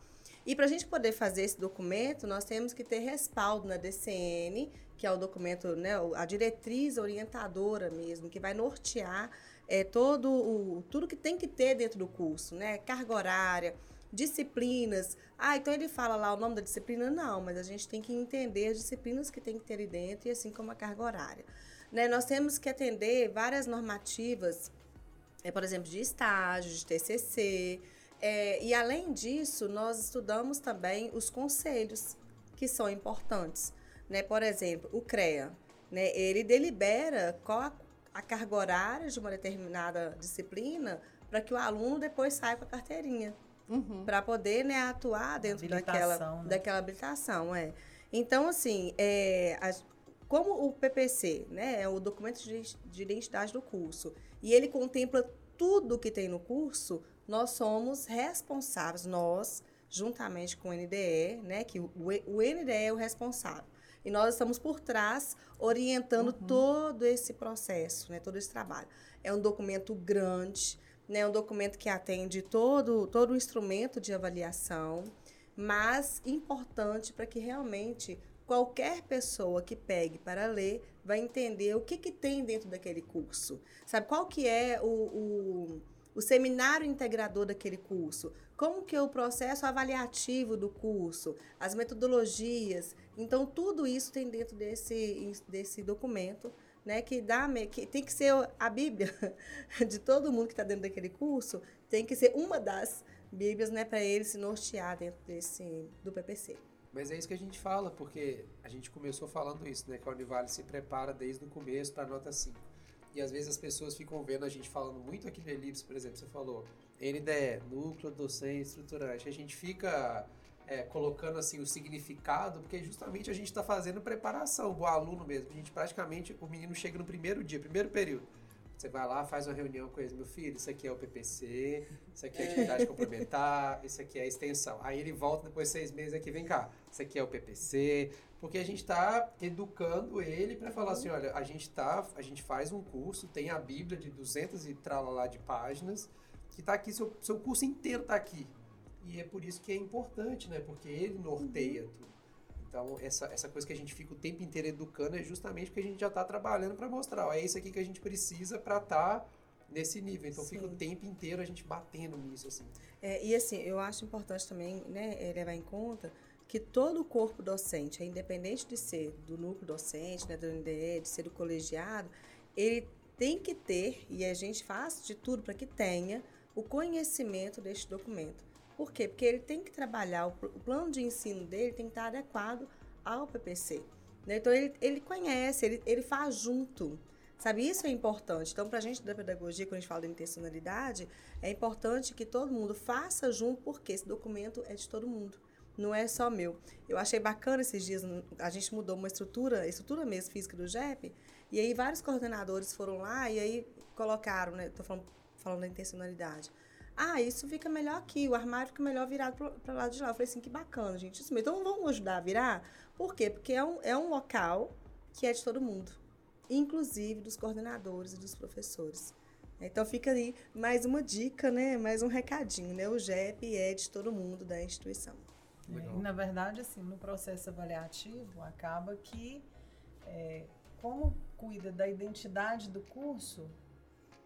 E para a gente poder fazer esse documento, nós temos que ter respaldo na DCN, que é o documento, né, a diretriz orientadora mesmo, que vai nortear é, todo o, tudo que tem que ter dentro do curso, né? Carga horária, disciplinas. Ah, então ele fala lá o nome da disciplina? Não, mas a gente tem que entender as disciplinas que tem que ter ali dentro, e assim como a carga horária. Né? Nós temos que atender várias normativas, é, por exemplo, de estágio, de TCC, é, e além disso, nós estudamos também os conselhos, que são importantes. Né? Por exemplo, o CREA, né? ele delibera qual a, a carga horária de uma determinada disciplina para que o aluno depois saia com a carteirinha. Uhum. Para poder né, atuar dentro daquela, Habilitação, né? daquela habilitação. É. Então, assim, é, as- como o PPC né, é o documento de, de identidade do curso, e ele contempla tudo que tem no curso, nós somos responsáveis, nós, juntamente com o NDE, né, que o, o NDE é o responsável. E nós estamos por trás, orientando todo esse processo, né, todo esse trabalho. É um documento grande, né, um documento que atende todo, todo o instrumento de avaliação, mas importante para que realmente qualquer pessoa que pegue para ler vai entender o que, que tem dentro daquele curso. Sabe, qual que é o, o, o seminário integrador daquele curso? Como que é o processo avaliativo do curso? As metodologias. Então, tudo isso tem dentro desse, desse documento, né? Que, dá, que tem que ser a Bíblia [laughs] de todo mundo que está dentro daquele curso, tem que ser uma das Bíblias, né? Para ele se nortear dentro desse, do PPC. Mas é isso que a gente fala, porque a gente começou falando isso, né? Que a Univale se prepara desde o começo para a nota 5. E às vezes as pessoas ficam vendo a gente falando muito aqui no Elipse, por exemplo, você falou NDE, Núcleo Docente Estruturante. A gente fica é, colocando assim o significado, porque justamente a gente está fazendo preparação, o aluno mesmo. A gente praticamente, o menino chega no primeiro dia, primeiro período. Você vai lá, faz uma reunião com eles, meu filho, isso aqui é o PPC, isso aqui é atividade [laughs] complementar, isso aqui é a extensão. Aí ele volta depois de seis meses aqui, vem cá, isso aqui é o PPC, porque a gente está educando ele para falar assim, olha, a gente tá, a gente faz um curso, tem a Bíblia de 200 e tralalá de páginas, que está aqui, seu, seu curso inteiro está aqui. E é por isso que é importante, né? Porque ele norteia tudo. Então, essa, essa coisa que a gente fica o tempo inteiro educando é justamente porque a gente já está trabalhando para mostrar, ó, é isso aqui que a gente precisa para estar nesse nível. Então, fica o Sim. tempo inteiro a gente batendo nisso, assim. É, e assim, eu acho importante também né, eh, levar em conta que todo o corpo docente, é independente de ser do núcleo docente, né, do NDE, de ser do colegiado, ele tem que ter, e a gente faz de tudo para que tenha, o conhecimento deste documento. Por quê? Porque ele tem que trabalhar, o, pl- o plano de ensino dele tem que estar adequado ao PPC. né? Então, ele, ele conhece, ele, ele faz junto. Sabe, isso é importante. Então, para a gente da pedagogia, quando a gente fala de intencionalidade, é importante que todo mundo faça junto, porque esse documento é de todo mundo. Não é só meu. Eu achei bacana esses dias, a gente mudou uma estrutura, a estrutura mesmo física do JEP, e aí vários coordenadores foram lá e aí colocaram, né? Tô falando, falando da intencionalidade. Ah, isso fica melhor aqui, o armário fica melhor virado para o lado de lá. Eu falei assim, que bacana, gente. Isso mesmo. Então vamos ajudar a virar? Por quê? Porque é um, é um local que é de todo mundo, inclusive dos coordenadores e dos professores. Então fica aí mais uma dica, né? Mais um recadinho, né? O JEP é de todo mundo da instituição. Legal. Na verdade, assim, no processo avaliativo, acaba que, é, como cuida da identidade do curso,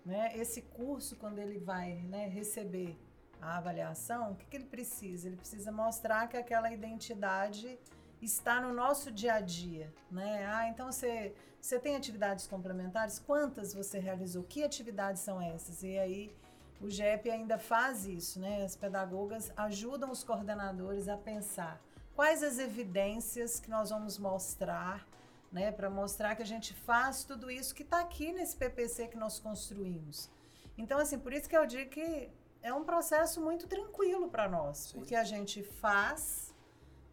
né, esse curso, quando ele vai né, receber a avaliação, o que, que ele precisa? Ele precisa mostrar que aquela identidade está no nosso dia a dia. Né? Ah, então você, você tem atividades complementares? Quantas você realizou? Que atividades são essas? E aí o GEP ainda faz isso, né? As pedagogas ajudam os coordenadores a pensar quais as evidências que nós vamos mostrar, né? Para mostrar que a gente faz tudo isso que está aqui nesse PPC que nós construímos. Então, assim, por isso que eu digo que é um processo muito tranquilo para nós, Sim. porque a gente faz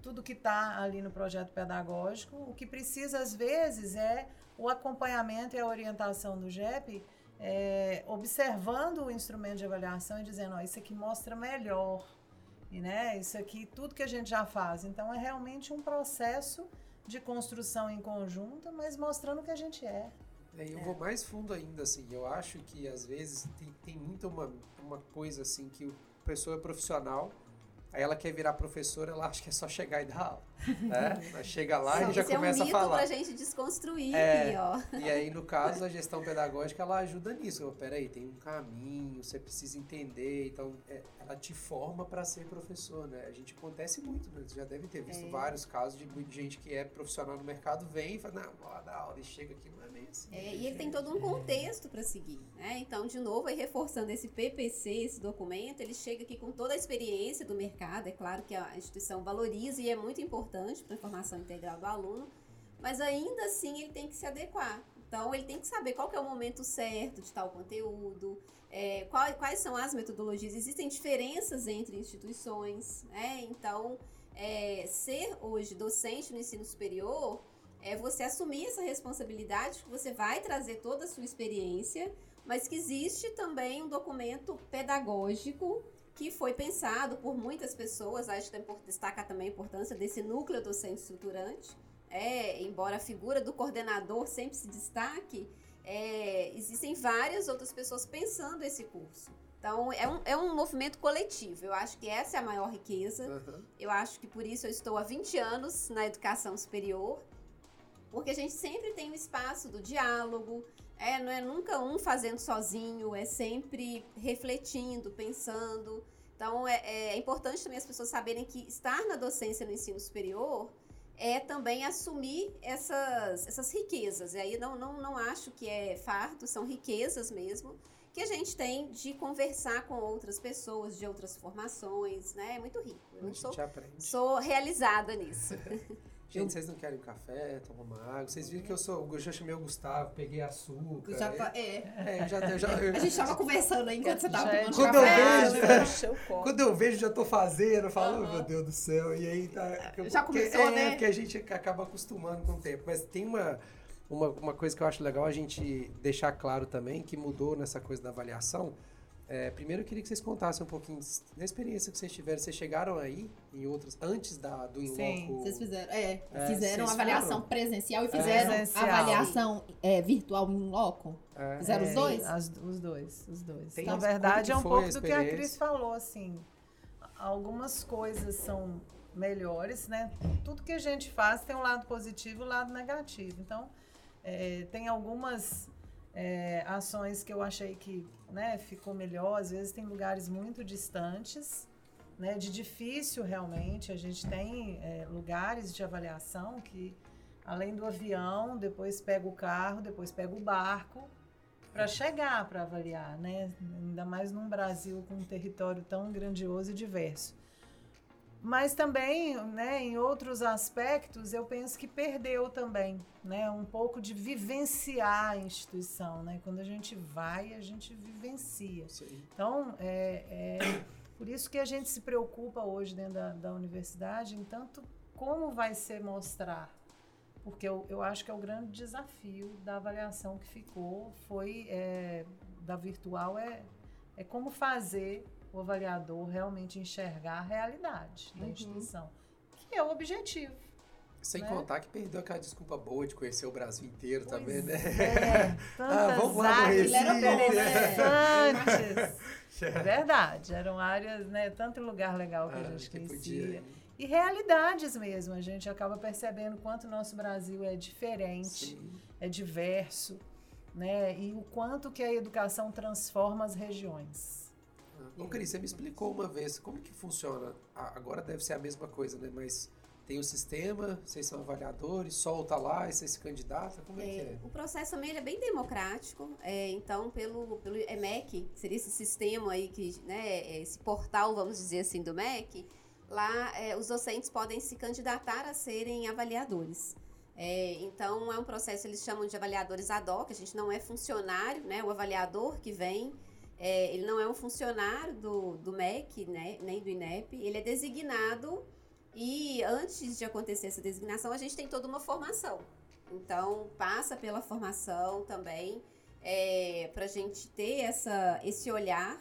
tudo que está ali no projeto pedagógico. O que precisa, às vezes, é o acompanhamento e a orientação do GEP é, observando o instrumento de avaliação e dizendo, ó, isso aqui mostra melhor, e, né, isso aqui, tudo que a gente já faz. Então, é realmente um processo de construção em conjunto, mas mostrando o que a gente é. É, eu vou mais fundo ainda, assim. Eu acho que às vezes tem, tem muita uma, uma coisa assim que o pessoa é profissional, Aí ela quer virar professora, ela acha que é só chegar e dar aula. Né? Chega lá e já esse começa é um a mito falar. pra gente desconstruir É. aqui, ó. E aí, no caso, a [laughs] gestão pedagógica, ela ajuda nisso. Oh, peraí, tem um caminho, você precisa entender. Então, é, ela te forma para ser professor, né? A gente acontece muito, né? Você já deve ter visto É. vários casos de gente que é profissional no mercado, vem e fala, não, lá dar aula, e chega aqui, não é bem assim. É, e ele tem todo um contexto para seguir, né? Então, de novo, aí reforçando esse PPC, esse documento, ele chega aqui com toda a experiência do mercado. É claro que a instituição valoriza e é muito importante para a formação integral do aluno, mas ainda assim ele tem que se adequar. Então, ele tem que saber qual que é o momento certo de tal conteúdo, é, qual- quais são as metodologias. Existem diferenças entre instituições, né? Então, é, ser hoje docente no ensino superior é você assumir essa responsabilidade, que você vai trazer toda a sua experiência, mas que existe também um documento pedagógico que foi pensado por muitas pessoas, acho que é destacar também a importância desse núcleo docente estruturante, é, embora a figura do coordenador sempre se destaque, é, existem várias outras pessoas pensando esse curso. Então, é um, é um movimento coletivo. Eu acho que essa é a maior riqueza. Aham. Eu acho que por isso eu estou há 20 anos na educação superior, porque a gente sempre tem o espaço do diálogo, é, não é nunca um fazendo sozinho, é sempre refletindo, pensando. Então é, é importante também as pessoas saberem que estar na docência no ensino superior é também assumir essas, essas riquezas. E aí não, não, não acho que é fardo, são riquezas mesmo, que a gente tem de conversar com outras pessoas, de outras formações, né? É muito rico. Eu sou. Sou realizada nisso. [laughs] Gente, vocês não querem um café, tomar uma água? Vocês viram que eu sou. Eu já chamei o Gustavo, peguei açúcar. Já tá, é. É, eu já, eu já, eu- A gente tava conversando aí enquanto você tava Já é tomando Quando eu café. vejo- Encheu o copo. Quando eu vejo, já tô fazendo, eu falo, oh, meu Deus do céu, e aí tá. Já porque- começou, é, né? porque a gente acaba acostumando com o tempo. Mas tem uma, uma, uma coisa que eu acho legal a gente deixar claro também, que mudou nessa coisa da avaliação. É, primeiro eu queria que vocês contassem um pouquinho da experiência que vocês tiveram. Vocês chegaram aí em outros, antes da, do Sim, Inloco? Vocês fizeram, é, É, fizeram avaliação foram? presencial e fizeram Presencial. avaliação é, virtual em loco. É. Fizeram os dois? as- os dois, os dois. Tem- Na verdade, é um pouco a do que a Cris falou, assim. Algumas coisas são melhores, né? Tudo que a gente faz tem um lado positivo e um lado negativo. Então, é, tem algumas é, ações que eu achei que né, ficou melhor. Às vezes tem lugares muito distantes, né, de difícil realmente. A gente tem é, lugares de avaliação que, além do avião, depois pega o carro, depois pega o barco para chegar para avaliar, né? Ainda mais num Brasil com um território tão grandioso e diverso. Mas também, né, em outros aspectos, eu penso que perdeu também, né, um pouco de vivenciar a instituição, né? Quando a gente vai, a gente vivencia. Sim. Então, é, é por isso que a gente se preocupa hoje dentro da, da universidade em tanto como vai ser mostrar. Porque eu, eu acho que é o grande desafio da avaliação que ficou, foi é, da virtual, é, é como fazer o avaliador realmente enxergar a realidade da Uhum. instituição, que é o objetivo. Sem né? contar que perdeu aquela desculpa boa de conhecer o Brasil inteiro Pois também, né? É, [laughs] tantas vamos lá no era bom, né? [laughs] interessantes. É verdade, eram áreas, né? Tanto lugar legal que a Ah, gente que conhecia. podia. E realidades mesmo, a gente acaba percebendo quanto o nosso Brasil é diferente, Sim. é diverso, né? E o quanto que a educação transforma as regiões. Ô, Cris, você me explicou uma vez como que funciona. Agora deve ser a mesma coisa, né? Mas tem o sistema, vocês são avaliadores, solta lá e você se candidata, como é, que É, é? o processo também ele é bem democrático, é, então pelo, pelo EMEC, seria esse sistema aí, que, né, esse portal, vamos dizer assim, do MEC, lá é, os docentes podem se candidatar a serem avaliadores. É, então é um processo, eles chamam de avaliadores ad hoc, a gente não é funcionário, né, o avaliador que vem, é, ele não é um funcionário do, do MEC, né, nem do INEP, ele é designado e antes de acontecer essa designação, a gente tem toda uma formação. Então, passa pela formação também, é, para a gente ter essa, esse olhar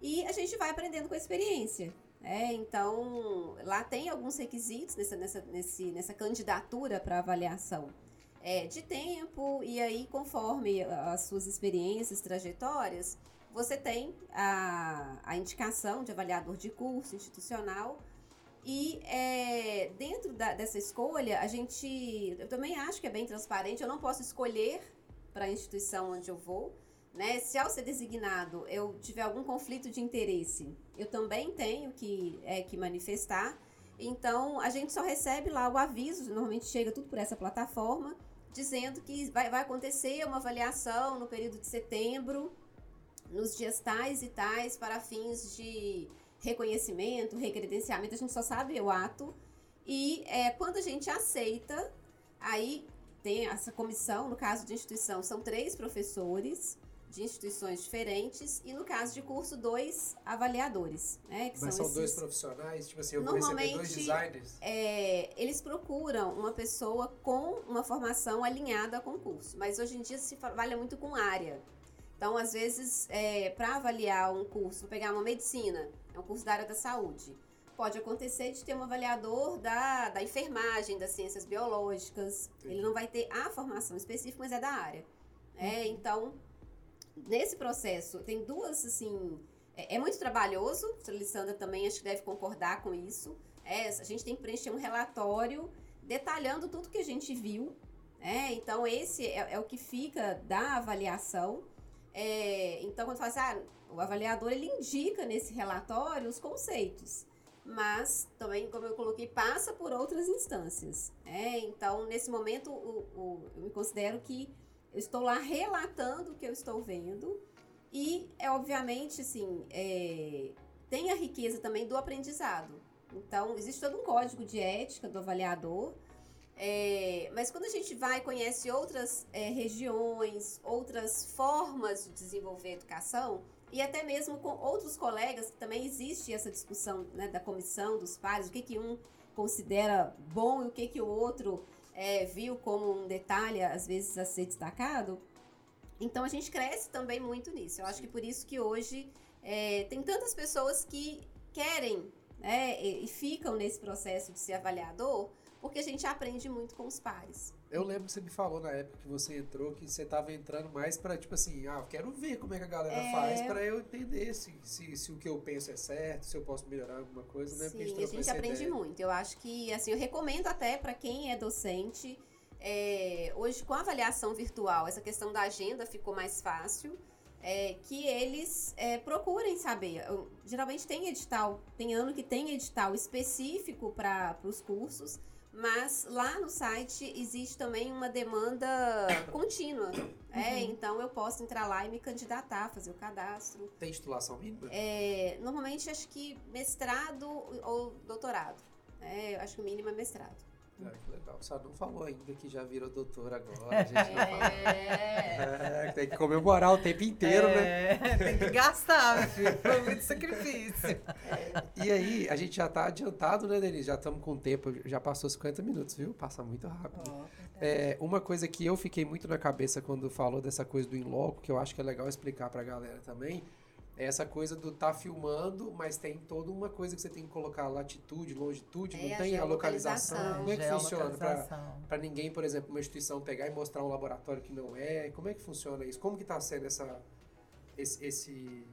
e a gente vai aprendendo com a experiência. né? então, lá tem alguns requisitos nessa, nessa, nesse, nessa candidatura para avaliação é, de tempo, e aí, conforme as suas experiências, trajetórias, você tem a, a indicação de avaliador de curso institucional. E é, dentro da- dessa escolha, a gente. Eu também acho que é bem transparente. Eu não posso escolher para a instituição onde eu vou. Né? Se ao ser designado eu tiver algum conflito de interesse, eu também tenho que, é, que manifestar. Então, a gente só recebe lá o aviso, normalmente chega tudo por essa plataforma, dizendo que vai, vai acontecer uma avaliação no período de setembro, nos dias tais e tais, para fins de reconhecimento, recredenciamento, a gente só sabe o ato. E é, quando a gente aceita, aí tem essa comissão, no caso de instituição, são três professores de instituições diferentes, e no caso de curso, dois avaliadores, né? Que Mas são esses- dois profissionais, tipo assim, eu vou receber dois Normalmente, designers. é, eles procuram uma pessoa com uma formação alinhada com o curso, mas hoje em dia se trabalha muito com área. Então, às vezes, para avaliar um curso, vou pegar uma medicina, é um curso da área da saúde. Pode acontecer de ter um avaliador da, da enfermagem, das ciências biológicas. Ele não vai ter a formação específica, mas é da área. É, então, nesse processo, tem duas, assim. É, é muito trabalhoso, a Lissandra também acho que deve concordar com isso. É, a gente tem que preencher um relatório detalhando tudo que a gente viu. né? então, esse é, é o que fica da avaliação. É, então, quando fala assim, ah, o avaliador ele indica nesse relatório os conceitos, mas também, como eu coloquei, passa por outras instâncias. né? então, nesse momento, o- o- eu me considero que eu estou lá relatando o que eu estou vendo e é obviamente assim é, tem a riqueza também do aprendizado. Então existe todo um código de ética do avaliador, é, mas quando a gente vai e conhece outras é, regiões, outras formas de desenvolver a educação e até mesmo com outros colegas que também existe essa discussão né, da comissão dos pares, o que que um considera bom e o que que o outro é, viu como um detalhe, às vezes, a ser destacado. Então, a gente cresce também muito nisso. Eu acho que por isso que hoje é, tem tantas pessoas que querem né, e, e ficam nesse processo de ser avaliador, porque a gente aprende muito com os pares. Eu lembro que você me falou na época que você entrou que você tava entrando mais pra, tipo assim, ah, eu quero ver como é que a galera É. faz pra eu entender se, se, se o que eu penso é certo, se eu posso melhorar alguma coisa, né? Porque Sim, a trocou gente aprende ideia. muito. Eu acho que, assim, eu recomendo até para quem é docente. é, hoje, com a avaliação virtual, essa questão da agenda ficou mais fácil. é, que eles é, procurem saber. Eu- geralmente tem edital, tem ano que tem edital específico para os cursos, mas lá no site existe também uma demanda contínua. É, então eu posso entrar lá e me candidatar, fazer o cadastro. Tem titulação mínima? É, normalmente acho que mestrado ou doutorado. É, eu acho que o mínimo é mestrado. Ah, que legal. Só não falou ainda que já virou doutor agora. A gente. É. É, tem que comemorar o tempo inteiro, né? É, tem que gastar, meu filho. Foi muito sacrifício. E aí, a gente já tá adiantado, né, Denise? Já estamos com o tempo, já passou 50 minutos, viu? Passa muito rápido. É, uma coisa que eu fiquei muito na cabeça quando falou dessa coisa do in-loco, que eu acho que é legal explicar pra galera também, é essa coisa do tá filmando, mas tem toda uma coisa que você tem que colocar latitude, longitude, É, não a tem a localização. Como é que funciona pra ninguém, por exemplo, uma instituição pegar e mostrar um laboratório que não é? Como é que funciona isso? Como que tá sendo essa esse, esse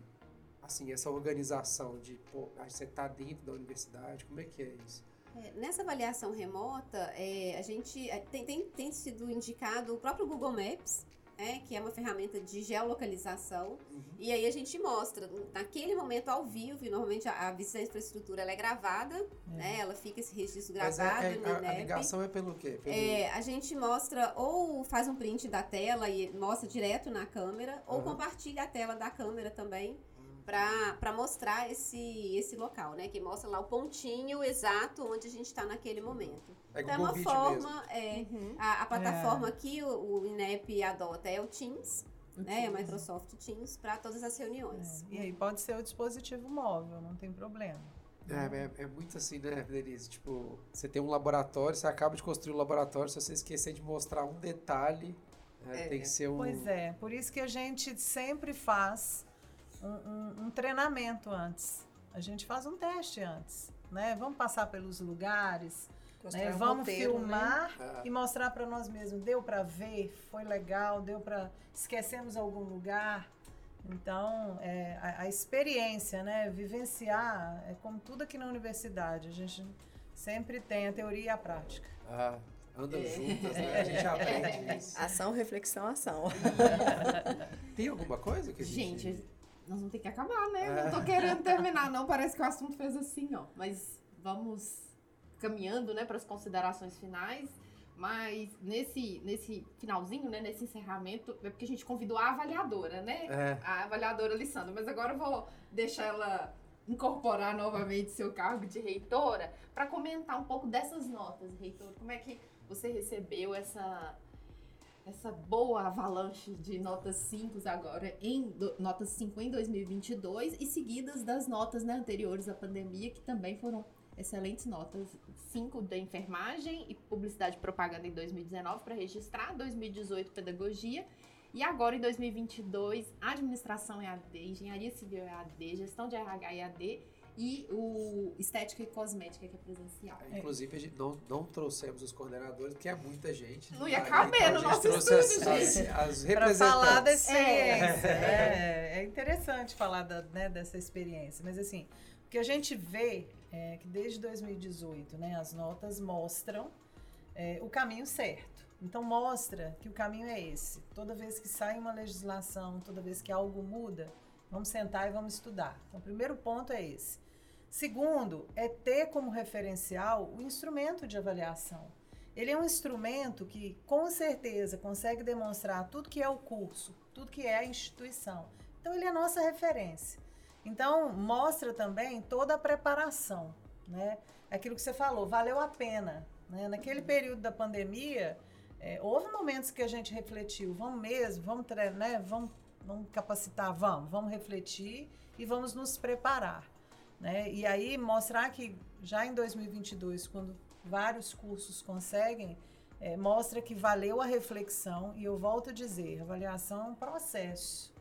assim, essa organização de, pô, ah, você tá dentro da universidade, como é que é isso? É, nessa avaliação remota, é, a gente é, tem, tem, tem sido indicado o próprio Google Maps, é, que é uma ferramenta de geolocalização. E aí a gente mostra, naquele momento ao vivo, e normalmente a, a visita da infraestrutura é gravada, né? Ela fica esse registro é- gravado é- no a, a ligação é pelo quê? Pelo, É, a gente mostra ou faz um print da tela e mostra direto na câmera, ou compartilha a tela da câmera também. Para mostrar esse, esse local, né? Que mostra lá o pontinho exato onde a gente está naquele momento. é Então é uma forma, mesmo. é, a, a plataforma que o, o INEP adota é o Teams, né? O Microsoft Teams, para todas as reuniões. É, E aí pode ser o dispositivo móvel, não tem problema. É, é, é muito assim, né, Denise? Tipo, você tem um laboratório, você acaba de construir um laboratório, se você esquecer de mostrar um detalhe, né, É. tem que ser um... Pois é, por isso que a gente sempre faz um, um- um treinamento antes. A gente faz um teste antes, né? Vamos passar pelos lugares, né? um Vamos roteiro, né? filmar Ah, e mostrar para nós mesmos. Deu para ver? Foi legal? Deu para esquecemos algum lugar? Então, é, a, a experiência, né? Vivenciar, é como tudo aqui na universidade. A gente sempre tem a teoria e a prática. Ah, andam juntas, né? A gente aprende isso. [laughs] Ação, reflexão, ação. Tem alguma coisa que a gente... Gente, nós vamos ter que acabar, né? Não tô querendo terminar, não. Parece que o assunto fez assim, ó. Mas vamos caminhando, né, para as considerações finais. Mas nesse, nesse finalzinho, né, nesse encerramento, é porque a gente convidou a avaliadora, né? É. A avaliadora Lissandra. Mas agora eu vou deixar ela incorporar novamente seu cargo de reitora para comentar um pouco dessas notas, reitora. Como é que você recebeu essa essa boa avalanche de notas 5 agora em do- notas 5 em 2022 e seguidas das notas né, anteriores à pandemia que também foram excelentes notas. 5 da enfermagem e publicidade e propaganda em 2019 para registrar 2018 pedagogia e agora em 2022 administração EAD engenharia civil EAD gestão de RH EAD e o estética e cosmética que é presencial Inclusive, a gente não, não trouxemos os coordenadores, porque é muita gente. Não ia caber então, no nosso trouxe estúdio, as, gente. as, as Para falar da representantes. experiência. É, é interessante falar da- né, dessa experiência. Mas assim, o que a gente vê é que desde 2018, né, as notas mostram é, o caminho certo. Então mostra que o caminho é esse. Toda vez que sai uma legislação, toda vez que algo muda, vamos sentar e vamos estudar. Então, o primeiro ponto é esse. Segundo, é ter como referencial o instrumento de avaliação. Ele é um instrumento que, com certeza, consegue demonstrar tudo que é o curso, tudo que é a instituição. Então, ele é a nossa referência. Então, mostra também toda a preparação, né? Aquilo que você falou, valeu a pena. Né? Naquele período da pandemia, é, houve momentos que a gente refletiu, vamos mesmo, vamos, tre- né? vamos, vamos capacitar, vamos, vamos refletir e vamos nos preparar. Né? E aí mostrar que já em 2022, quando vários cursos conseguem, eh, mostra que valeu a reflexão e eu volto a dizer, avaliação é um processo.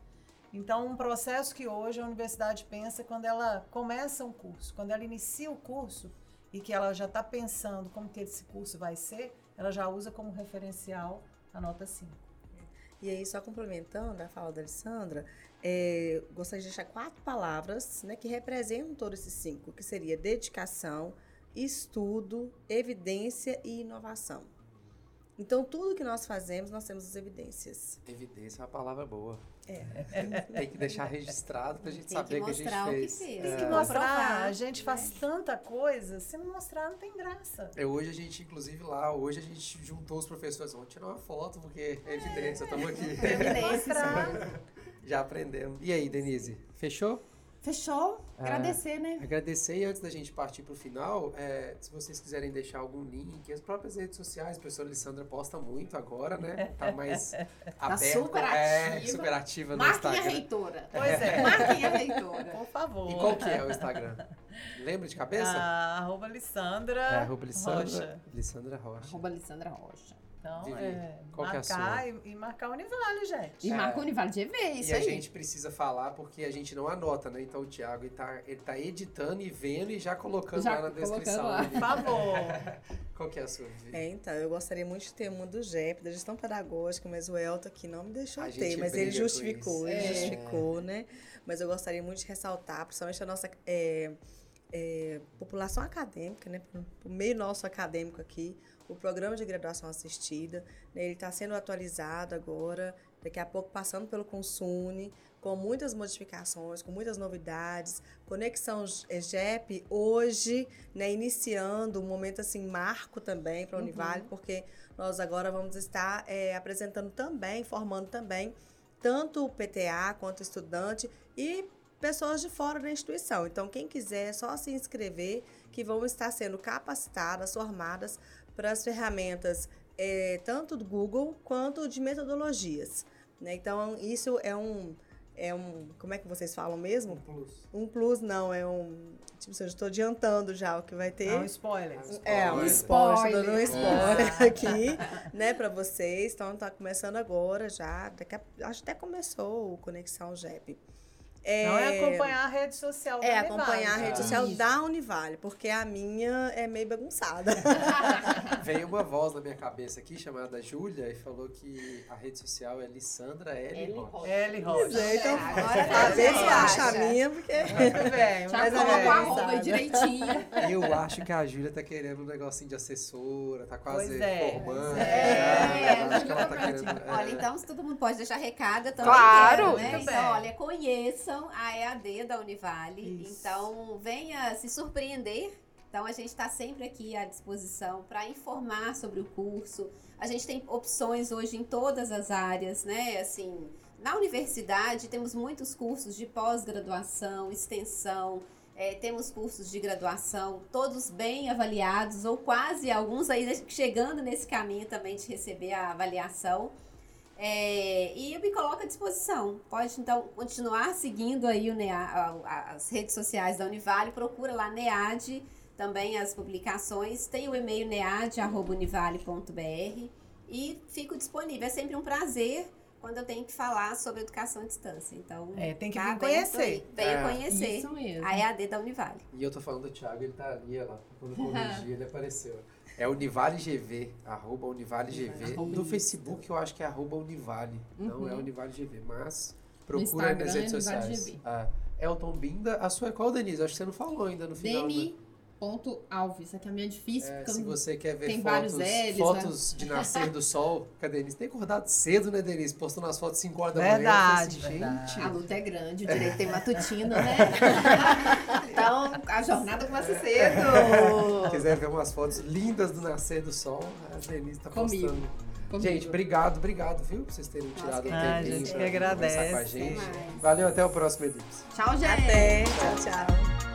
Então, um processo que hoje a universidade pensa quando ela começa um curso, quando ela inicia o curso e que ela já está pensando como que esse curso vai ser, ela já usa como referencial a nota 5. E aí, só complementando a fala da Alessandra, é, gostaria de deixar quatro palavras né, que representam todos esses cinco, que seria dedicação, estudo, evidência e inovação. Então, tudo que nós fazemos, nós temos as evidências. Evidência é uma palavra boa. É. Tem que deixar registrado pra gente Tem saber que que a gente o que fez. fez. Tem É. que É. mostrar, a gente faz tanta coisa, se não mostrar não tem graça. É, hoje a gente, inclusive lá, hoje a gente juntou os professores, vamos tirar uma foto, porque é evidência, estamos aqui. Mostrar. [laughs] Já aprendemos. E aí, Denise, fechou? Fechou? É. Agradecer, né? Agradecer e antes da gente partir para o final, é, se vocês quiserem deixar algum link, as próprias redes sociais, a professora Alessandra posta muito agora, né? Tá mais [laughs] aberta. super É, ativa. super ativa no Marquem a Instagram. reitora. [laughs] Pois é. Marquem a reitora. Por favor. E qual que é o Instagram? Lembra de cabeça? Ah, arroba Lissandra é, arroba Lissandra Rocha. Lissandra Rocha. Arroba Alessandra Rocha. Então, é, qual é a marcar e, e marcar o Univale, gente. E É. marca o Univale de EV, isso e a aí. gente precisa falar porque a gente não anota, né? Então o Thiago ele tá, ele tá editando e vendo e já colocando Já lá na descrição. lá. do Por favor. [laughs] Qual que é a sua? Vivi? É, então, eu gostaria muito de ter uma do GEP, da gestão pedagógica, mas o Elton aqui não me deixou A ter, mas ele justificou, ele É. justificou, né? Mas eu gostaria muito de ressaltar, principalmente a nossa é, é, população acadêmica, né? O meio nosso acadêmico aqui, o programa de graduação assistida, né? ele está sendo atualizado agora, daqui a pouco passando pelo Consune, com muitas modificações, com muitas novidades, conexão é, GEP hoje, né, iniciando um momento assim marco também para a Univale, porque nós agora vamos estar é, apresentando também, formando também tanto o PTA quanto o estudante e pessoas de fora da instituição. Então, quem quiser, é só se inscrever, que vão estar sendo capacitadas, formadas para as ferramentas é, tanto do Google quanto de metodologias. né? Então, isso é um, é um. Como é que vocês falam mesmo? plus. Um plus, não, é um. Tipo, assim, eu estou adiantando já o que vai ter. É um spoiler. É, um Spoiler. spoiler, dando um Spoiler. spoiler [laughs] aqui, né, pra vocês. Então, tá começando agora já. Daqui a, acho que até começou o Conexão GEP. É, Não é acompanhar a rede social É, da acompanhar a Univale. rede social Isso. da Univale, porque a minha é meio bagunçada. [laughs] Veio uma voz na minha cabeça aqui, chamada Júlia, e falou que a rede social é Lissandra L. L. Rocha. L. É, então, a se tá acha a minha, porque... Muito bem, [laughs] Já Mas é coloca o bem, arroba direitinho. Eu acho que a Júlia tá querendo um negocinho de assessora, tá quase Pois é, formando. é. Ela tá É. Olha, então, se todo mundo pode deixar recado, eu também Claro. quero, né? Muito Então, bem. olha, conheçam a EAD da Univale. Isso. Então, venha se surpreender. Então, a gente está sempre aqui à disposição para informar sobre o curso. A gente tem opções hoje em todas as áreas, né? Assim, na universidade temos muitos cursos de pós-graduação, extensão, é, temos cursos de graduação, todos bem avaliados, ou quase alguns aí chegando nesse caminho também de receber a avaliação. É, e eu me coloco à disposição. Pode então continuar seguindo aí o NEA, as redes sociais da Univale, procura lá NEAD, também as publicações. Tem o e-mail nead.univale.br e fico disponível. É sempre um prazer quando eu tenho que falar sobre educação à distância. Então, É, tem que tá vir conhecer. Venha É. conhecer Isso mesmo. a EAD da Univale. E eu tô falando do Thiago, ele tá ali, olha lá. Quando eu [laughs] corrigi, ele apareceu. É Univale GV, arroba Univale GV. No. Facebook eu acho que é arroba Univale, não Uhum. é Univale GV, mas procura nas redes é sociais. Ah, Elton Binda, a sua é qual, Denise? Acho que você não falou ainda no final. né? Deni.alves. Aqui é a minha difícil, É, porque eu se não- você quer ver tem fotos, vários L's, fotos de nascer do sol, [laughs] a Denise tem acordado cedo, né, Denise? Postando as fotos 5 horas da Verdade, manhã. Eu falei assim, verdade. A luta é grande, o direito tem matutino, né? [laughs] então, a jornada começa cedo. Se quiser ver umas fotos lindas do nascer do sol, a Denise tá Comigo. postando. Comigo. Gente, obrigado, obrigado, viu? Por vocês terem tirado um Ah, a tempinho gente que agradece. conversar com a gente. Valeu, até o próximo Edux. Tchau, gente. Até, tchau, tchau.